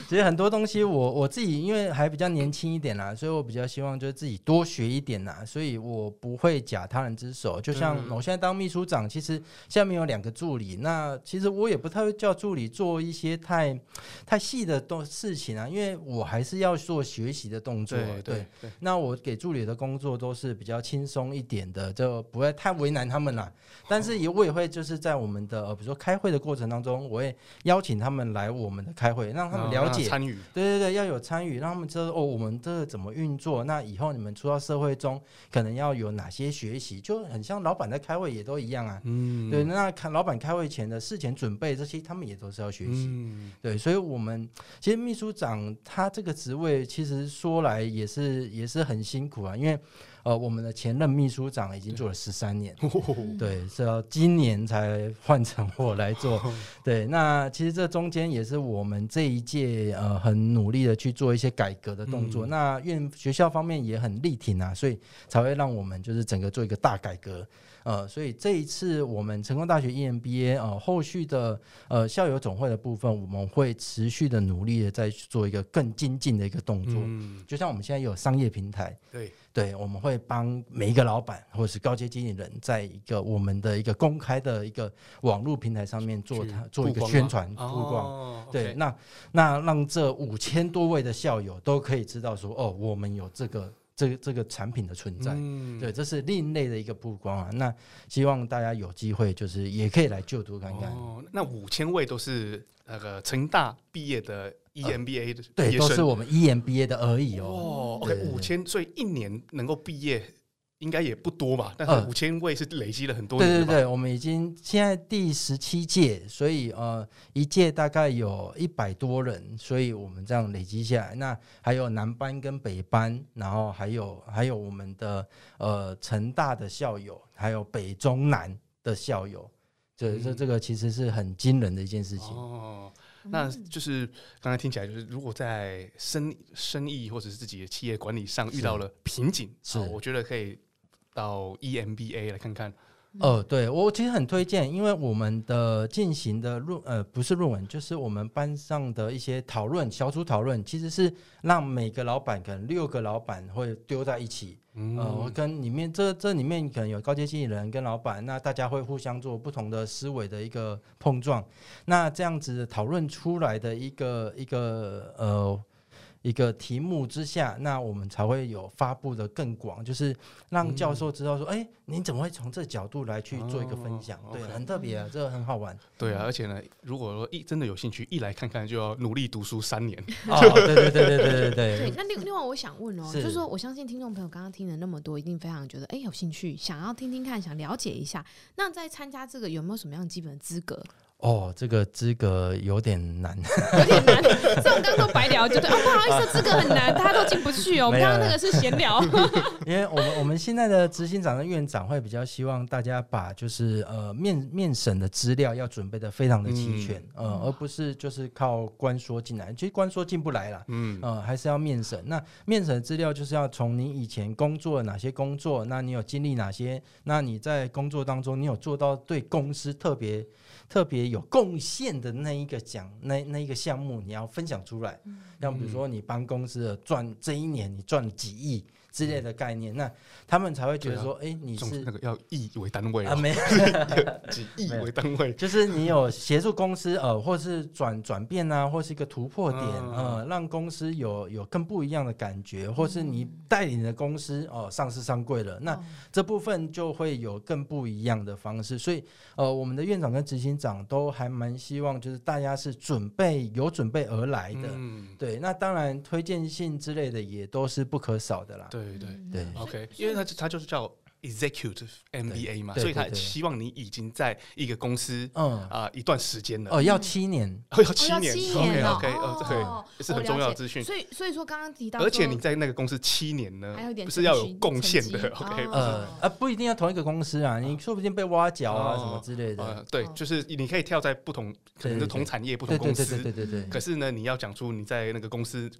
其实很多东西我，我我自己因为还比较年轻一点啦，所以我比较希望就是自己多学一点啦。所以我不会假他人之手。就像我现在当秘书长，其实下面有两个助理，那其实我也不太会叫助理做一些太太细的动事情啊，因为我还是要做学习的动作。对那。我给助理的工作都是比较轻松一点的，就不会太为难他们了。但是也我也会就是在我们的比如说开会的过程当中，我会邀请他们来我们的开会，让他们了解参与。对对对，要有参与，让他们知道哦，我们这个怎么运作。那以后你们出到社会中，可能要有哪些学习，就很像老板在开会也都一样啊。嗯，对。那看老板开会前的事前准备这些，他们也都是要学习。嗯，对。所以我们其实秘书长他这个职位，其实说来也是也是。很辛苦啊，因为呃，我们的前任秘书长已经做了十三年，对，是要今年才换成我来做。对，那其实这中间也是我们这一届呃很努力的去做一些改革的动作。嗯、那院学校方面也很力挺啊，所以才会让我们就是整个做一个大改革。呃，所以这一次我们成功大学 EMBA 呃后续的呃校友总会的部分，我们会持续的努力的再去做一个更精进的一个动作。嗯，就像我们现在有商业平台，对对，我们会帮每一个老板或者是高阶经理人，在一个我们的一个公开的一个网络平台上面做它做一个宣传曝光。哦、对，okay 那那让这五千多位的校友都可以知道说，哦，我们有这个。这个这个产品的存在，嗯、对，这是另类的一个曝光啊。那希望大家有机会，就是也可以来就读看看。哦，那五千位都是那个成大毕业的 EMBA 的、呃，对，都是我们 EMBA 的而已哦。哦，OK，五千，所以一年能够毕业。应该也不多吧，但是五千位是累积了很多人。对对对，我们已经现在第十七届，所以呃，一届大概有一百多人，所以我们这样累积下来，那还有南班跟北班，然后还有还有我们的呃成大的校友，还有北中南的校友，这这这个其实是很惊人的一件事情。哦，那就是刚才听起来就是，如果在生生意或者是自己的企业管理上遇到了瓶颈，是，我觉得可以。到 EMBA 来看看，哦，对我其实很推荐，因为我们的进行的论呃不是论文，就是我们班上的一些讨论小组讨论，其实是让每个老板可能六个老板会丢在一起，嗯、呃，跟里面这这里面可能有高阶经理人跟老板，那大家会互相做不同的思维的一个碰撞，那这样子讨论出来的一个一个呃。一个题目之下，那我们才会有发布的更广，就是让教授知道说，哎、嗯，你怎么会从这角度来去做一个分享？哦、对，okay 很特别啊，这个很好玩。对啊，而且呢，如果说一真的有兴趣，一来看看就要努力读书三年。(laughs) 哦，对对对对对对对。对，那另另外我想问哦，是就是说，我相信听众朋友刚刚听了那么多，一定非常觉得哎有兴趣，想要听听看，想了解一下。那在参加这个有没有什么样基本资格？哦，这个资格有点难，(laughs) 有点难。这种刚刚都白聊，就对哦，不好意思，资格很难，大家都进不去哦。我们刚刚那个是闲聊，(laughs) 因为我们我们现在的执行长跟院长会比较希望大家把就是呃面面审的资料要准备的非常的齐全，嗯、呃，而不是就是靠官说进来，其实官说进不来了，嗯，呃，还是要面审。那面审的资料就是要从你以前工作了哪些工作，那你有经历哪些，那你在工作当中你有做到对公司特别。特别有贡献的那一个奖，那那一个项目，你要分享出来。像比如说，你帮公司赚这一年，你赚了几亿。之类的概念，那他们才会觉得说，哎、啊，你是那个要亿为单位啊，没有。(laughs) 几亿为单位，就是你有协助公司呃，或是转转变啊，或是一个突破点，嗯、呃，让公司有有更不一样的感觉，或是你带领的公司哦、呃、上市上柜了，那这部分就会有更不一样的方式。所以呃，我们的院长跟执行长都还蛮希望，就是大家是准备有准备而来的，嗯，对。那当然推荐信之类的也都是不可少的啦，对。对对对，OK，因为他他就是叫 Executive MBA 嘛，所以他希望你已经在一个公司，嗯。啊一段时间了，哦，要七年，哦，要七年，OK OK，哦，这是很重要的资讯。所以所以说刚刚提到，而且你在那个公司七年呢，不是要有贡献的，OK，呃啊，不一定要同一个公司啊，你说不定被挖角啊什么之类的，对，就是你可以跳在不同可能是同产业不同公司，对对对，可是呢，你要讲出你在那个公司。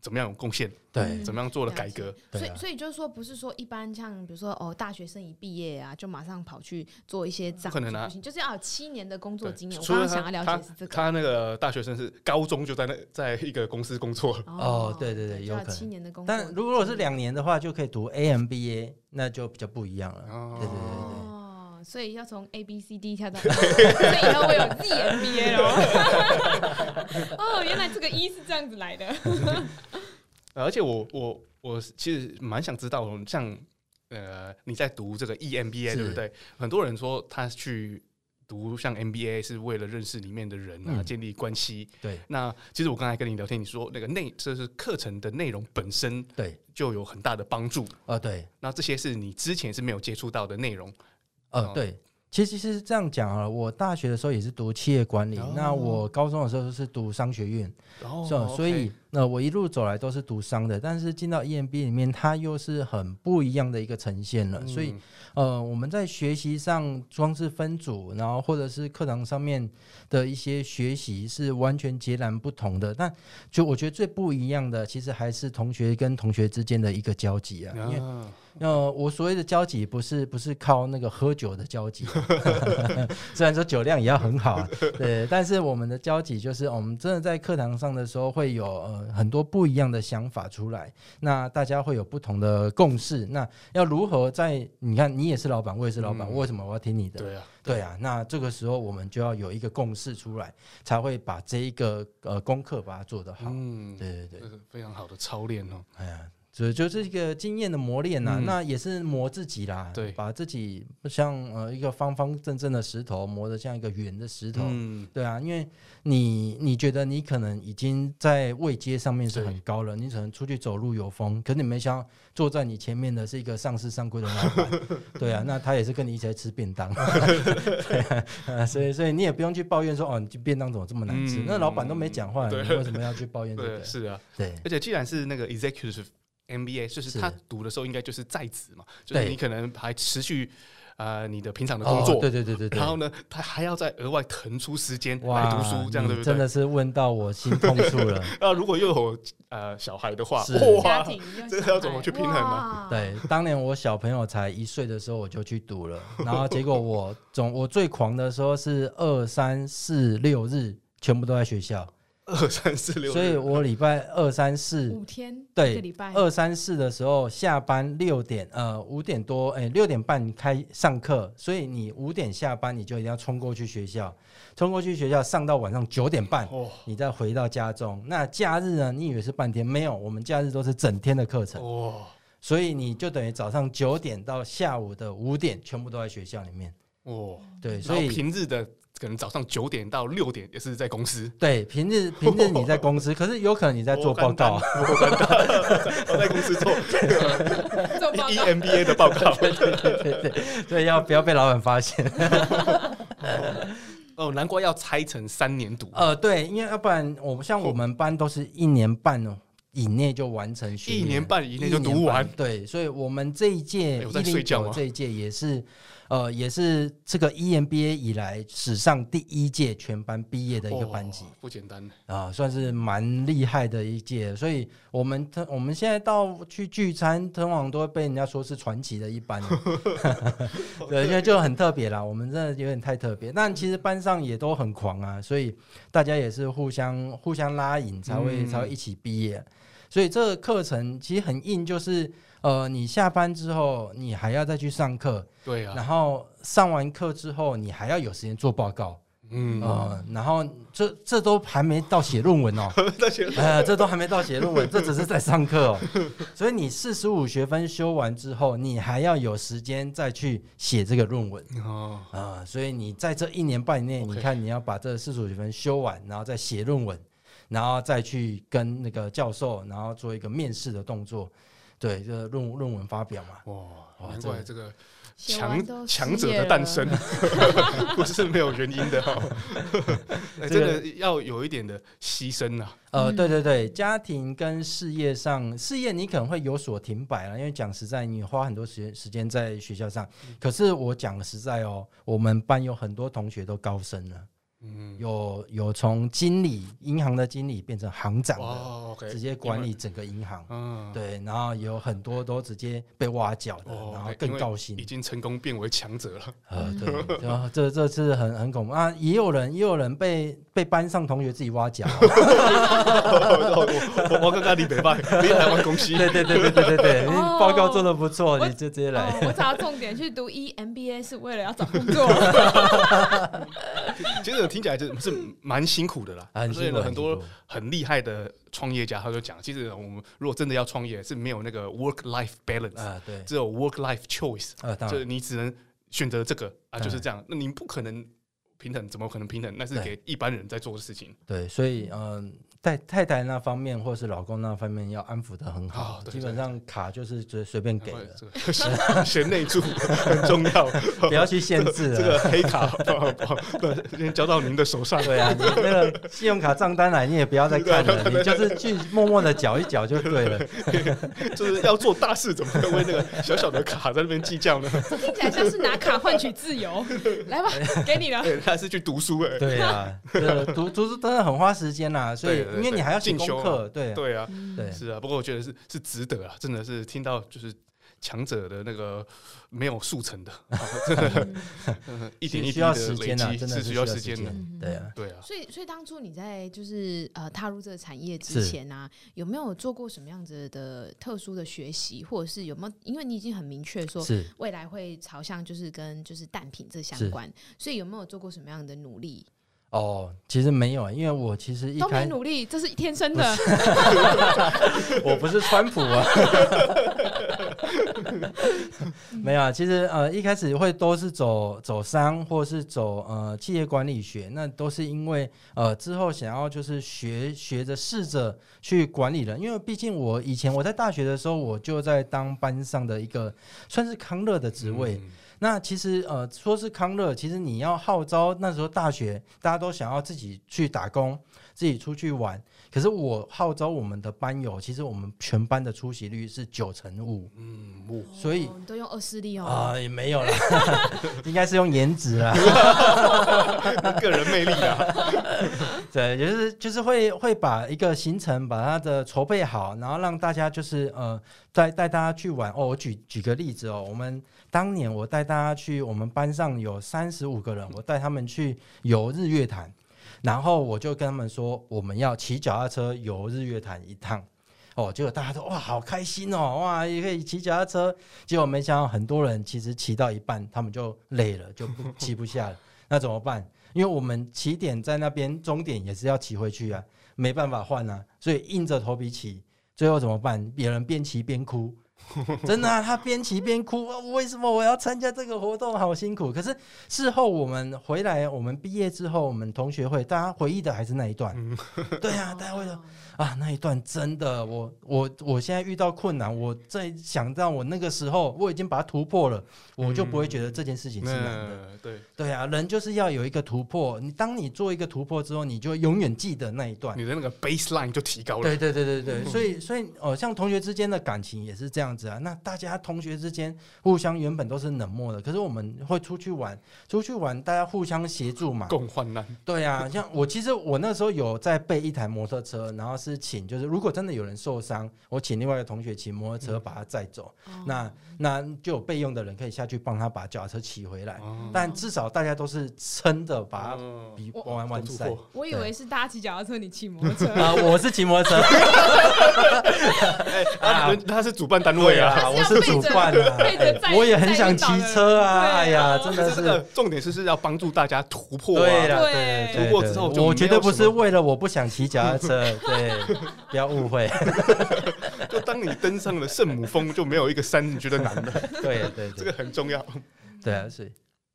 怎么样有贡献？对，怎么样做了改革？所以，所以就是说，不是说一般像比如说哦，大学生一毕业啊，就马上跑去做一些这样，可能啊，就是要有七年的工作经验。我刚刚想要了解是这个，他那个大学生是高中就在那在一个公司工作。哦，对对对，有可能七年的工作。但如果是两年的话，就可以读 AMBA，那就比较不一样了。对对对对。所以要从 A B C D 跳到，所以以后会有 Z M B A 喽。哦，原来这个一是这样子来的。(laughs) 而且我我我其实蛮想知道，像呃你在读这个 E M B A 对不对？很多人说他去读像 M B A 是为了认识里面的人啊，建立关系。对。那其实我刚才跟你聊天，你说那个内这是课程的内容本身，对，就有很大的帮助。啊，对。那这些是你之前是没有接触到的内容。呃，对，其实是这样讲啊。我大学的时候也是读企业管理，哦、那我高中的时候是读商学院，哦、是吧？所以那我一路走来都是读商的，但是进到 EMBA 里面，它又是很不一样的一个呈现了。嗯、所以，呃，我们在学习上光是分组，然后或者是课堂上面的一些学习是完全截然不同的。但就我觉得最不一样的，其实还是同学跟同学之间的一个交集啊，因为。呃，我所谓的交集不是不是靠那个喝酒的交集，(laughs) 虽然说酒量也要很好，啊对，但是我们的交集就是我们真的在课堂上的时候会有呃很多不一样的想法出来，那大家会有不同的共识，那要如何在你看你也是老板，我也是老板，嗯、为什么我要听你的？对啊，对啊，那这个时候我们就要有一个共识出来，才会把这一个呃功课把它做得好。嗯，对对对，非常好的操练哦。哎呀。就就是一个经验的磨练呐、啊，嗯、那也是磨自己啦。对，把自己像呃一个方方正正的石头磨得像一个圆的石头。嗯，对啊，因为你你觉得你可能已经在位阶上面是很高了，你可能出去走路有风，可你没想到坐在你前面的是一个上市上柜的老板。(laughs) 对啊，那他也是跟你一起来吃便当。(laughs) 对啊，所以所以你也不用去抱怨说哦，你便当怎么这么难吃？嗯、那老板都没讲话，你为什么要去抱怨这个？是啊，对。而且既然是那个 executive。MBA 就是他读的时候应该就是在职嘛，就是你可能还持续呃你的平常的工作，对对对对对，然后呢，他还要再额外腾出时间来读书，这样对不对？真的是问到我心痛处了。那 (laughs) 如果又有呃小孩的话，哇，这个要怎么去平衡呢？对，当年我小朋友才一岁的时候我就去读了，然后结果我总我最狂的时候是二三四六日全部都在学校。二三四六，所以我礼拜二三四五天，对，礼拜二三四的时候下班六点，呃，五点多，哎，六点半开上课，所以你五点下班，你就一定要冲过去学校，冲过去学校上到晚上九点半，哦，你再回到家中。那假日呢？你以为是半天？没有，我们假日都是整天的课程，哦，所以你就等于早上九点到下午的五点，全部都在学校里面，哦，对，所以平日的。可能早上九点到六点也是在公司。对，平日平日你在公司，(laughs) 可是有可能你在做报告。我在公司做 (laughs) 做 EMBA 的报告。对对对对对，要不要被老板发现？(laughs) 哦，难怪要拆成三年读。呃，对，因为要不然我们像我们班都是一年半哦，以内就完成学。一年半以内就读完。对，所以我们这一届一零九这一届也是。呃，也是这个 EMBA 以来史上第一届全班毕业的一个班级，不简单啊，算是蛮厉害的一届。所以，我们我们现在到去聚餐，通常都会被人家说是传奇的一班，(laughs) (laughs) 对，因为就很特别啦。我们真的有点太特别，但其实班上也都很狂啊，所以大家也是互相互相拉引，才会才会一起毕业。所以这个课程其实很硬，就是。呃，你下班之后你还要再去上课，对啊，然后上完课之后你还要有时间做报告。嗯，呃，然后这这都还没到写论文哦，(laughs) 呃，这都还没到写论文，这只是在上课哦。(laughs) 所以你四十五学分修完之后，你还要有时间再去写这个论文哦，啊、呃。所以你在这一年半内，你看你要把这四十五学分修完，然后再写论文，然后再去跟那个教授，然后做一个面试的动作，对，这个论论文发表嘛。哇，难怪这个。强强者的诞生 (laughs) 不是没有原因的哈、(laughs) 欸，真的要有一点的牺牲啊。呃，对对对，家庭跟事业上，事业你可能会有所停摆了，因为讲实在，你花很多时间时间在学校上。可是我讲实在哦，我们班有很多同学都高升了。嗯，有有从经理，银行的经理变成行长的，直接管理整个银行。嗯，对，然后有很多都直接被挖角的，然后更高薪，已经成功变为强者了。呃，(laughs) 对，然后这这次很很恐怖啊！也有人也有人被被班上同学自己挖角。(laughs) 我我刚刚你北办，你台湾公司，对对对对对对对，你报告做的不错，你就直接来。我找重点去读 EMBA 是为了要找工作。其实。听起来就是蛮辛苦的啦，所以呢，很多很厉害的创业家他就讲，其实我们如果真的要创业，是没有那个 work life balance 啊，对，只有 work life choice 啊，就是你只能选择这个啊，就是这样，那你不可能平等，怎么可能平等？那是给一般人在做的事情。对，所以嗯。在太太那方面，或是老公那方面，要安抚的很好。基本上卡就是随随便给的，贤 (laughs) 内助很重要，(laughs) 不要去限制。(laughs) 这个黑卡不先交到您的手上。对啊，你那个信用卡账单来，你也不要再看了，你就是去默默的缴一缴就对了。就是要做大事，怎么会为那个小小的卡在那边计较呢？听起来像是拿卡换取自由。来吧，给你了。他是去读书哎。对啊，读读书真的很花时间呐，所以。因为你还要进修课，对对啊，对是啊。不过我觉得是是值得啊，真的是听到就是强者的那个没有速成的，(laughs) (laughs) 一点一滴的累积是需要时间的，对啊，对啊。所以所以当初你在就是呃踏入这个产业之前啊，有没有做过什么样子的特殊的学习，或者是有没有？因为你已经很明确说未来会朝向就是跟就是蛋品这相关，所以有没有做过什么样的努力？哦，其实没有，因为我其实一开始都没努力，这是天生的。(laughs) 我不是川普啊，(laughs) 没有啊。其实呃，一开始会都是走走商，或是走呃企业管理学，那都是因为呃之后想要就是学学着试着去管理人，因为毕竟我以前我在大学的时候，我就在当班上的一个算是康乐的职位。嗯那其实呃，说是康乐，其实你要号召那时候大学大家都想要自己去打工，自己出去玩。可是我号召我们的班友，其实我们全班的出席率是九成五，嗯，五，所以都用二势力哦啊，也没有了，(laughs) 应该是用颜值啊，(laughs) 个人魅力啊，(laughs) 对，就是就是会会把一个行程把它的筹备好，然后让大家就是呃带带大家去玩哦。我举举个例子哦，我们。当年我带大家去，我们班上有三十五个人，我带他们去游日月潭，然后我就跟他们说，我们要骑脚踏车游日月潭一趟。哦，结果大家都哇，好开心哦，哇，也可以骑脚踏车。结果没想到，很多人其实骑到一半，他们就累了，就不骑不下了。(laughs) 那怎么办？因为我们起点在那边，终点也是要骑回去啊，没办法换啊，所以硬着头皮骑。最后怎么办？别人边骑边哭。(laughs) 真的啊，他边骑边哭，为什么我要参加这个活动？好辛苦。可是事后我们回来，我们毕业之后，我们同学会大家回忆的还是那一段。(laughs) 对啊，大家会说啊，那一段真的，我我我现在遇到困难，我在想到我那个时候，我已经把它突破了，我就不会觉得这件事情是难的。对对啊，人就是要有一个突破。你当你做一个突破之后，你就永远记得那一段，你的那个 baseline 就提高了。对对对对对，所以 (laughs) 所以哦，像同学之间的感情也是这样子啊。那大家同学之间互相原本都是冷漠的，可是我们会出去玩，出去玩大家互相协助嘛，共患难。对啊，像我其实我那时候有在备一台摩托车，然后是请就是如果真的有人受伤，我请另外一个同学骑摩托车把他载走，嗯、那那就有备用的人可以下去帮他把脚踏车骑回来。嗯、但至少大家都是撑着把它比完完赛。我，以为是大家骑脚踏车，你骑摩托车 (laughs) 啊？我是骑摩托车。(laughs) 哎，他是主办单位。对啊，我是主办啊，我也很想骑车啊，哎呀，真的是，重点是是要帮助大家突破，对了，对，突破之后，我绝对不是为了我不想骑脚踏车，(laughs) 对，不要误会。(laughs) 就当你登上了圣母峰，就没有一个山你觉得难的，(laughs) 对对，这个很重要，对啊，是。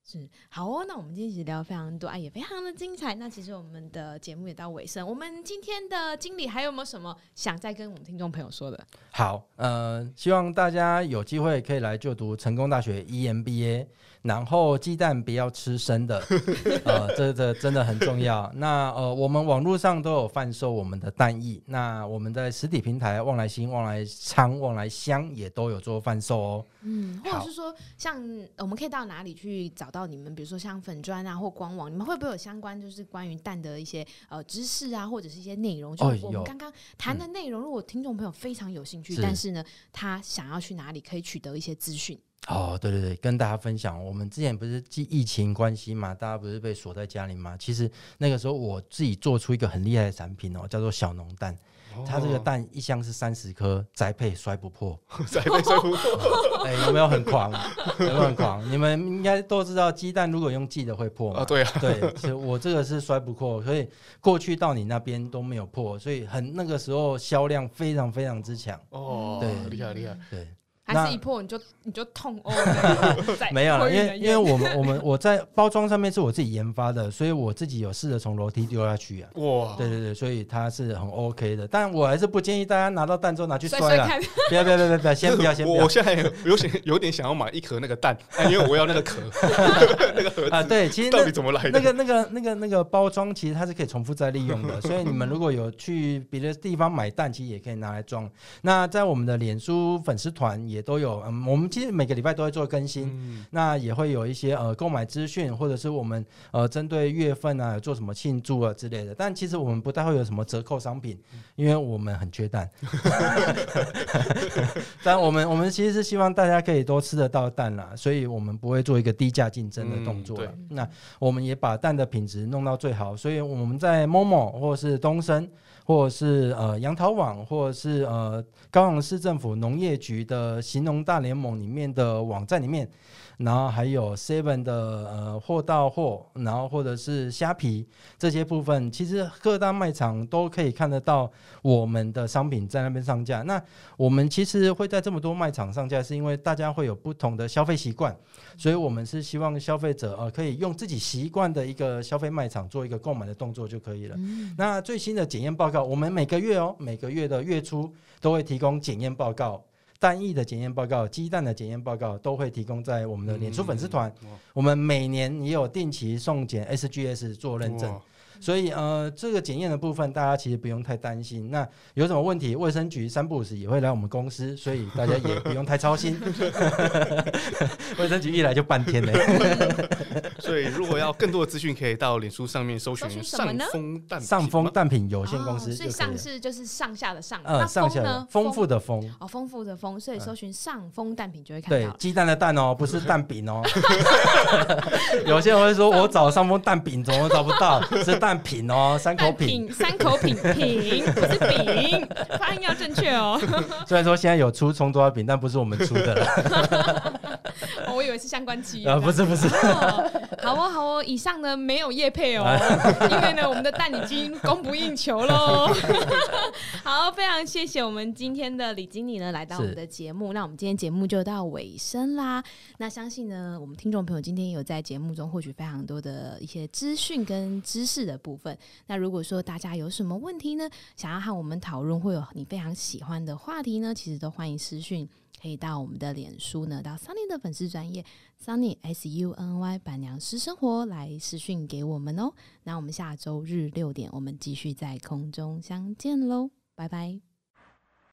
是好哦，那我们今天其实聊非常多啊，也非常的精彩。那其实我们的节目也到尾声，我们今天的经理还有没有什么想再跟我们听众朋友说的？好，呃，希望大家有机会可以来就读成功大学 EMBA。然后鸡蛋不要吃生的，(laughs) 呃，这这真的很重要。(laughs) 那呃，我们网络上都有贩售我们的蛋液，那我们在实体平台旺来新、旺来昌、旺来香也都有做贩售哦。嗯，或者是说，像我们可以到哪里去找到你们？比如说像粉砖啊或官网，你们会不会有相关就是关于蛋的一些呃知识啊，或者是一些内容？就我们刚刚谈的内容，如果听众朋友非常有兴趣，但是呢，他想要去哪里可以取得一些资讯？哦，对对对，跟大家分享，我们之前不是疫情关系嘛，大家不是被锁在家里嘛？其实那个时候我自己做出一个很厉害的产品哦，叫做小农蛋。哦、它这个蛋一箱是三十颗，宅配摔不破，(laughs) 宅配摔不破。(laughs) 哎，有没有很狂？有没有很狂？你们应该都知道，鸡蛋如果用寄的会破嘛？啊，对啊，对，其实我这个是摔不破，所以过去到你那边都没有破，所以很那个时候销量非常非常之强。哦，对，厉害厉害，对。还是一破你就你就痛哦，(laughs) 没有了，因为因为我们 (laughs) 我们我在包装上面是我自己研发的，所以我自己有试着从楼梯丢下去啊。哇，对对对，所以它是很 OK 的，但我还是不建议大家拿到蛋之后拿去摔了，不要不要不要不要，先不要先不要。我现在有点有点想要买一颗那个蛋，因为我要那个壳，(laughs) 那个盒子啊。对，其实到底怎么来的？那个那个那个那个包装其实它是可以重复再利用的，所以你们如果有去别的地方买蛋，其实也可以拿来装。那在我们的脸书粉丝团也都有，嗯。我们其实每个礼拜都会做更新，嗯、那也会有一些呃购买资讯，或者是我们呃针对月份啊做什么庆祝啊之类的。但其实我们不太会有什么折扣商品，因为我们很缺蛋。(laughs) 但我们我们其实是希望大家可以多吃得到蛋啦，所以我们不会做一个低价竞争的动作。嗯、那我们也把蛋的品质弄到最好，所以我们在 Momo 或者是东森。或者是呃杨桃网，或者是呃高雄市政府农业局的行农大联盟里面的网站里面。然后还有 Seven 的呃货到货，然后或者是虾皮这些部分，其实各大卖场都可以看得到我们的商品在那边上架。那我们其实会在这么多卖场上架，是因为大家会有不同的消费习惯，所以我们是希望消费者呃可以用自己习惯的一个消费卖场做一个购买的动作就可以了。嗯、那最新的检验报告，我们每个月哦，每个月的月初都会提供检验报告。蛋液的检验报告、鸡蛋的检验报告都会提供在我们的脸书粉丝团。嗯、我们每年也有定期送检 SGS 做认证。所以呃，这个检验的部分，大家其实不用太担心。那有什么问题，卫生局三不五时也会来我们公司，所以大家也不用太操心。(laughs) (laughs) (laughs) 卫生局一来就半天呢。所以如果要更多的资讯，可以到脸书上面搜寻上丰蛋上丰蛋品有限公司。所以上是就是上下的上，呃，上下的丰富的丰哦，丰富的丰，所以搜寻上丰蛋品就会看到。对，鸡蛋的蛋哦，不是蛋饼哦。有些人会说，我找上丰蛋饼怎么找不到？是。蛋品哦，三口品，三口品品 (laughs) 不是饼，发音要正确哦。(laughs) 虽然说现在有出葱抓饼，但不是我们出的了。(laughs) 以为是相关企业啊，不是不是。哦好哦好哦，以上呢没有叶配哦，因为呢我们的蛋已经供不应求喽。(laughs) 好，非常谢谢我们今天的李经理呢来到我们的节目，那我们今天节目就到尾声啦。那相信呢我们听众朋友今天有在节目中获取非常多的一些资讯跟知识的。部分。那如果说大家有什么问题呢，想要和我们讨论，或有你非常喜欢的话题呢，其实都欢迎私讯，可以到我们的脸书呢，到 Sunny 的粉丝专 Sunny S U N Y 板娘私生活来私讯给我们哦。那我们下周日六点，我们继续在空中相见喽，拜拜。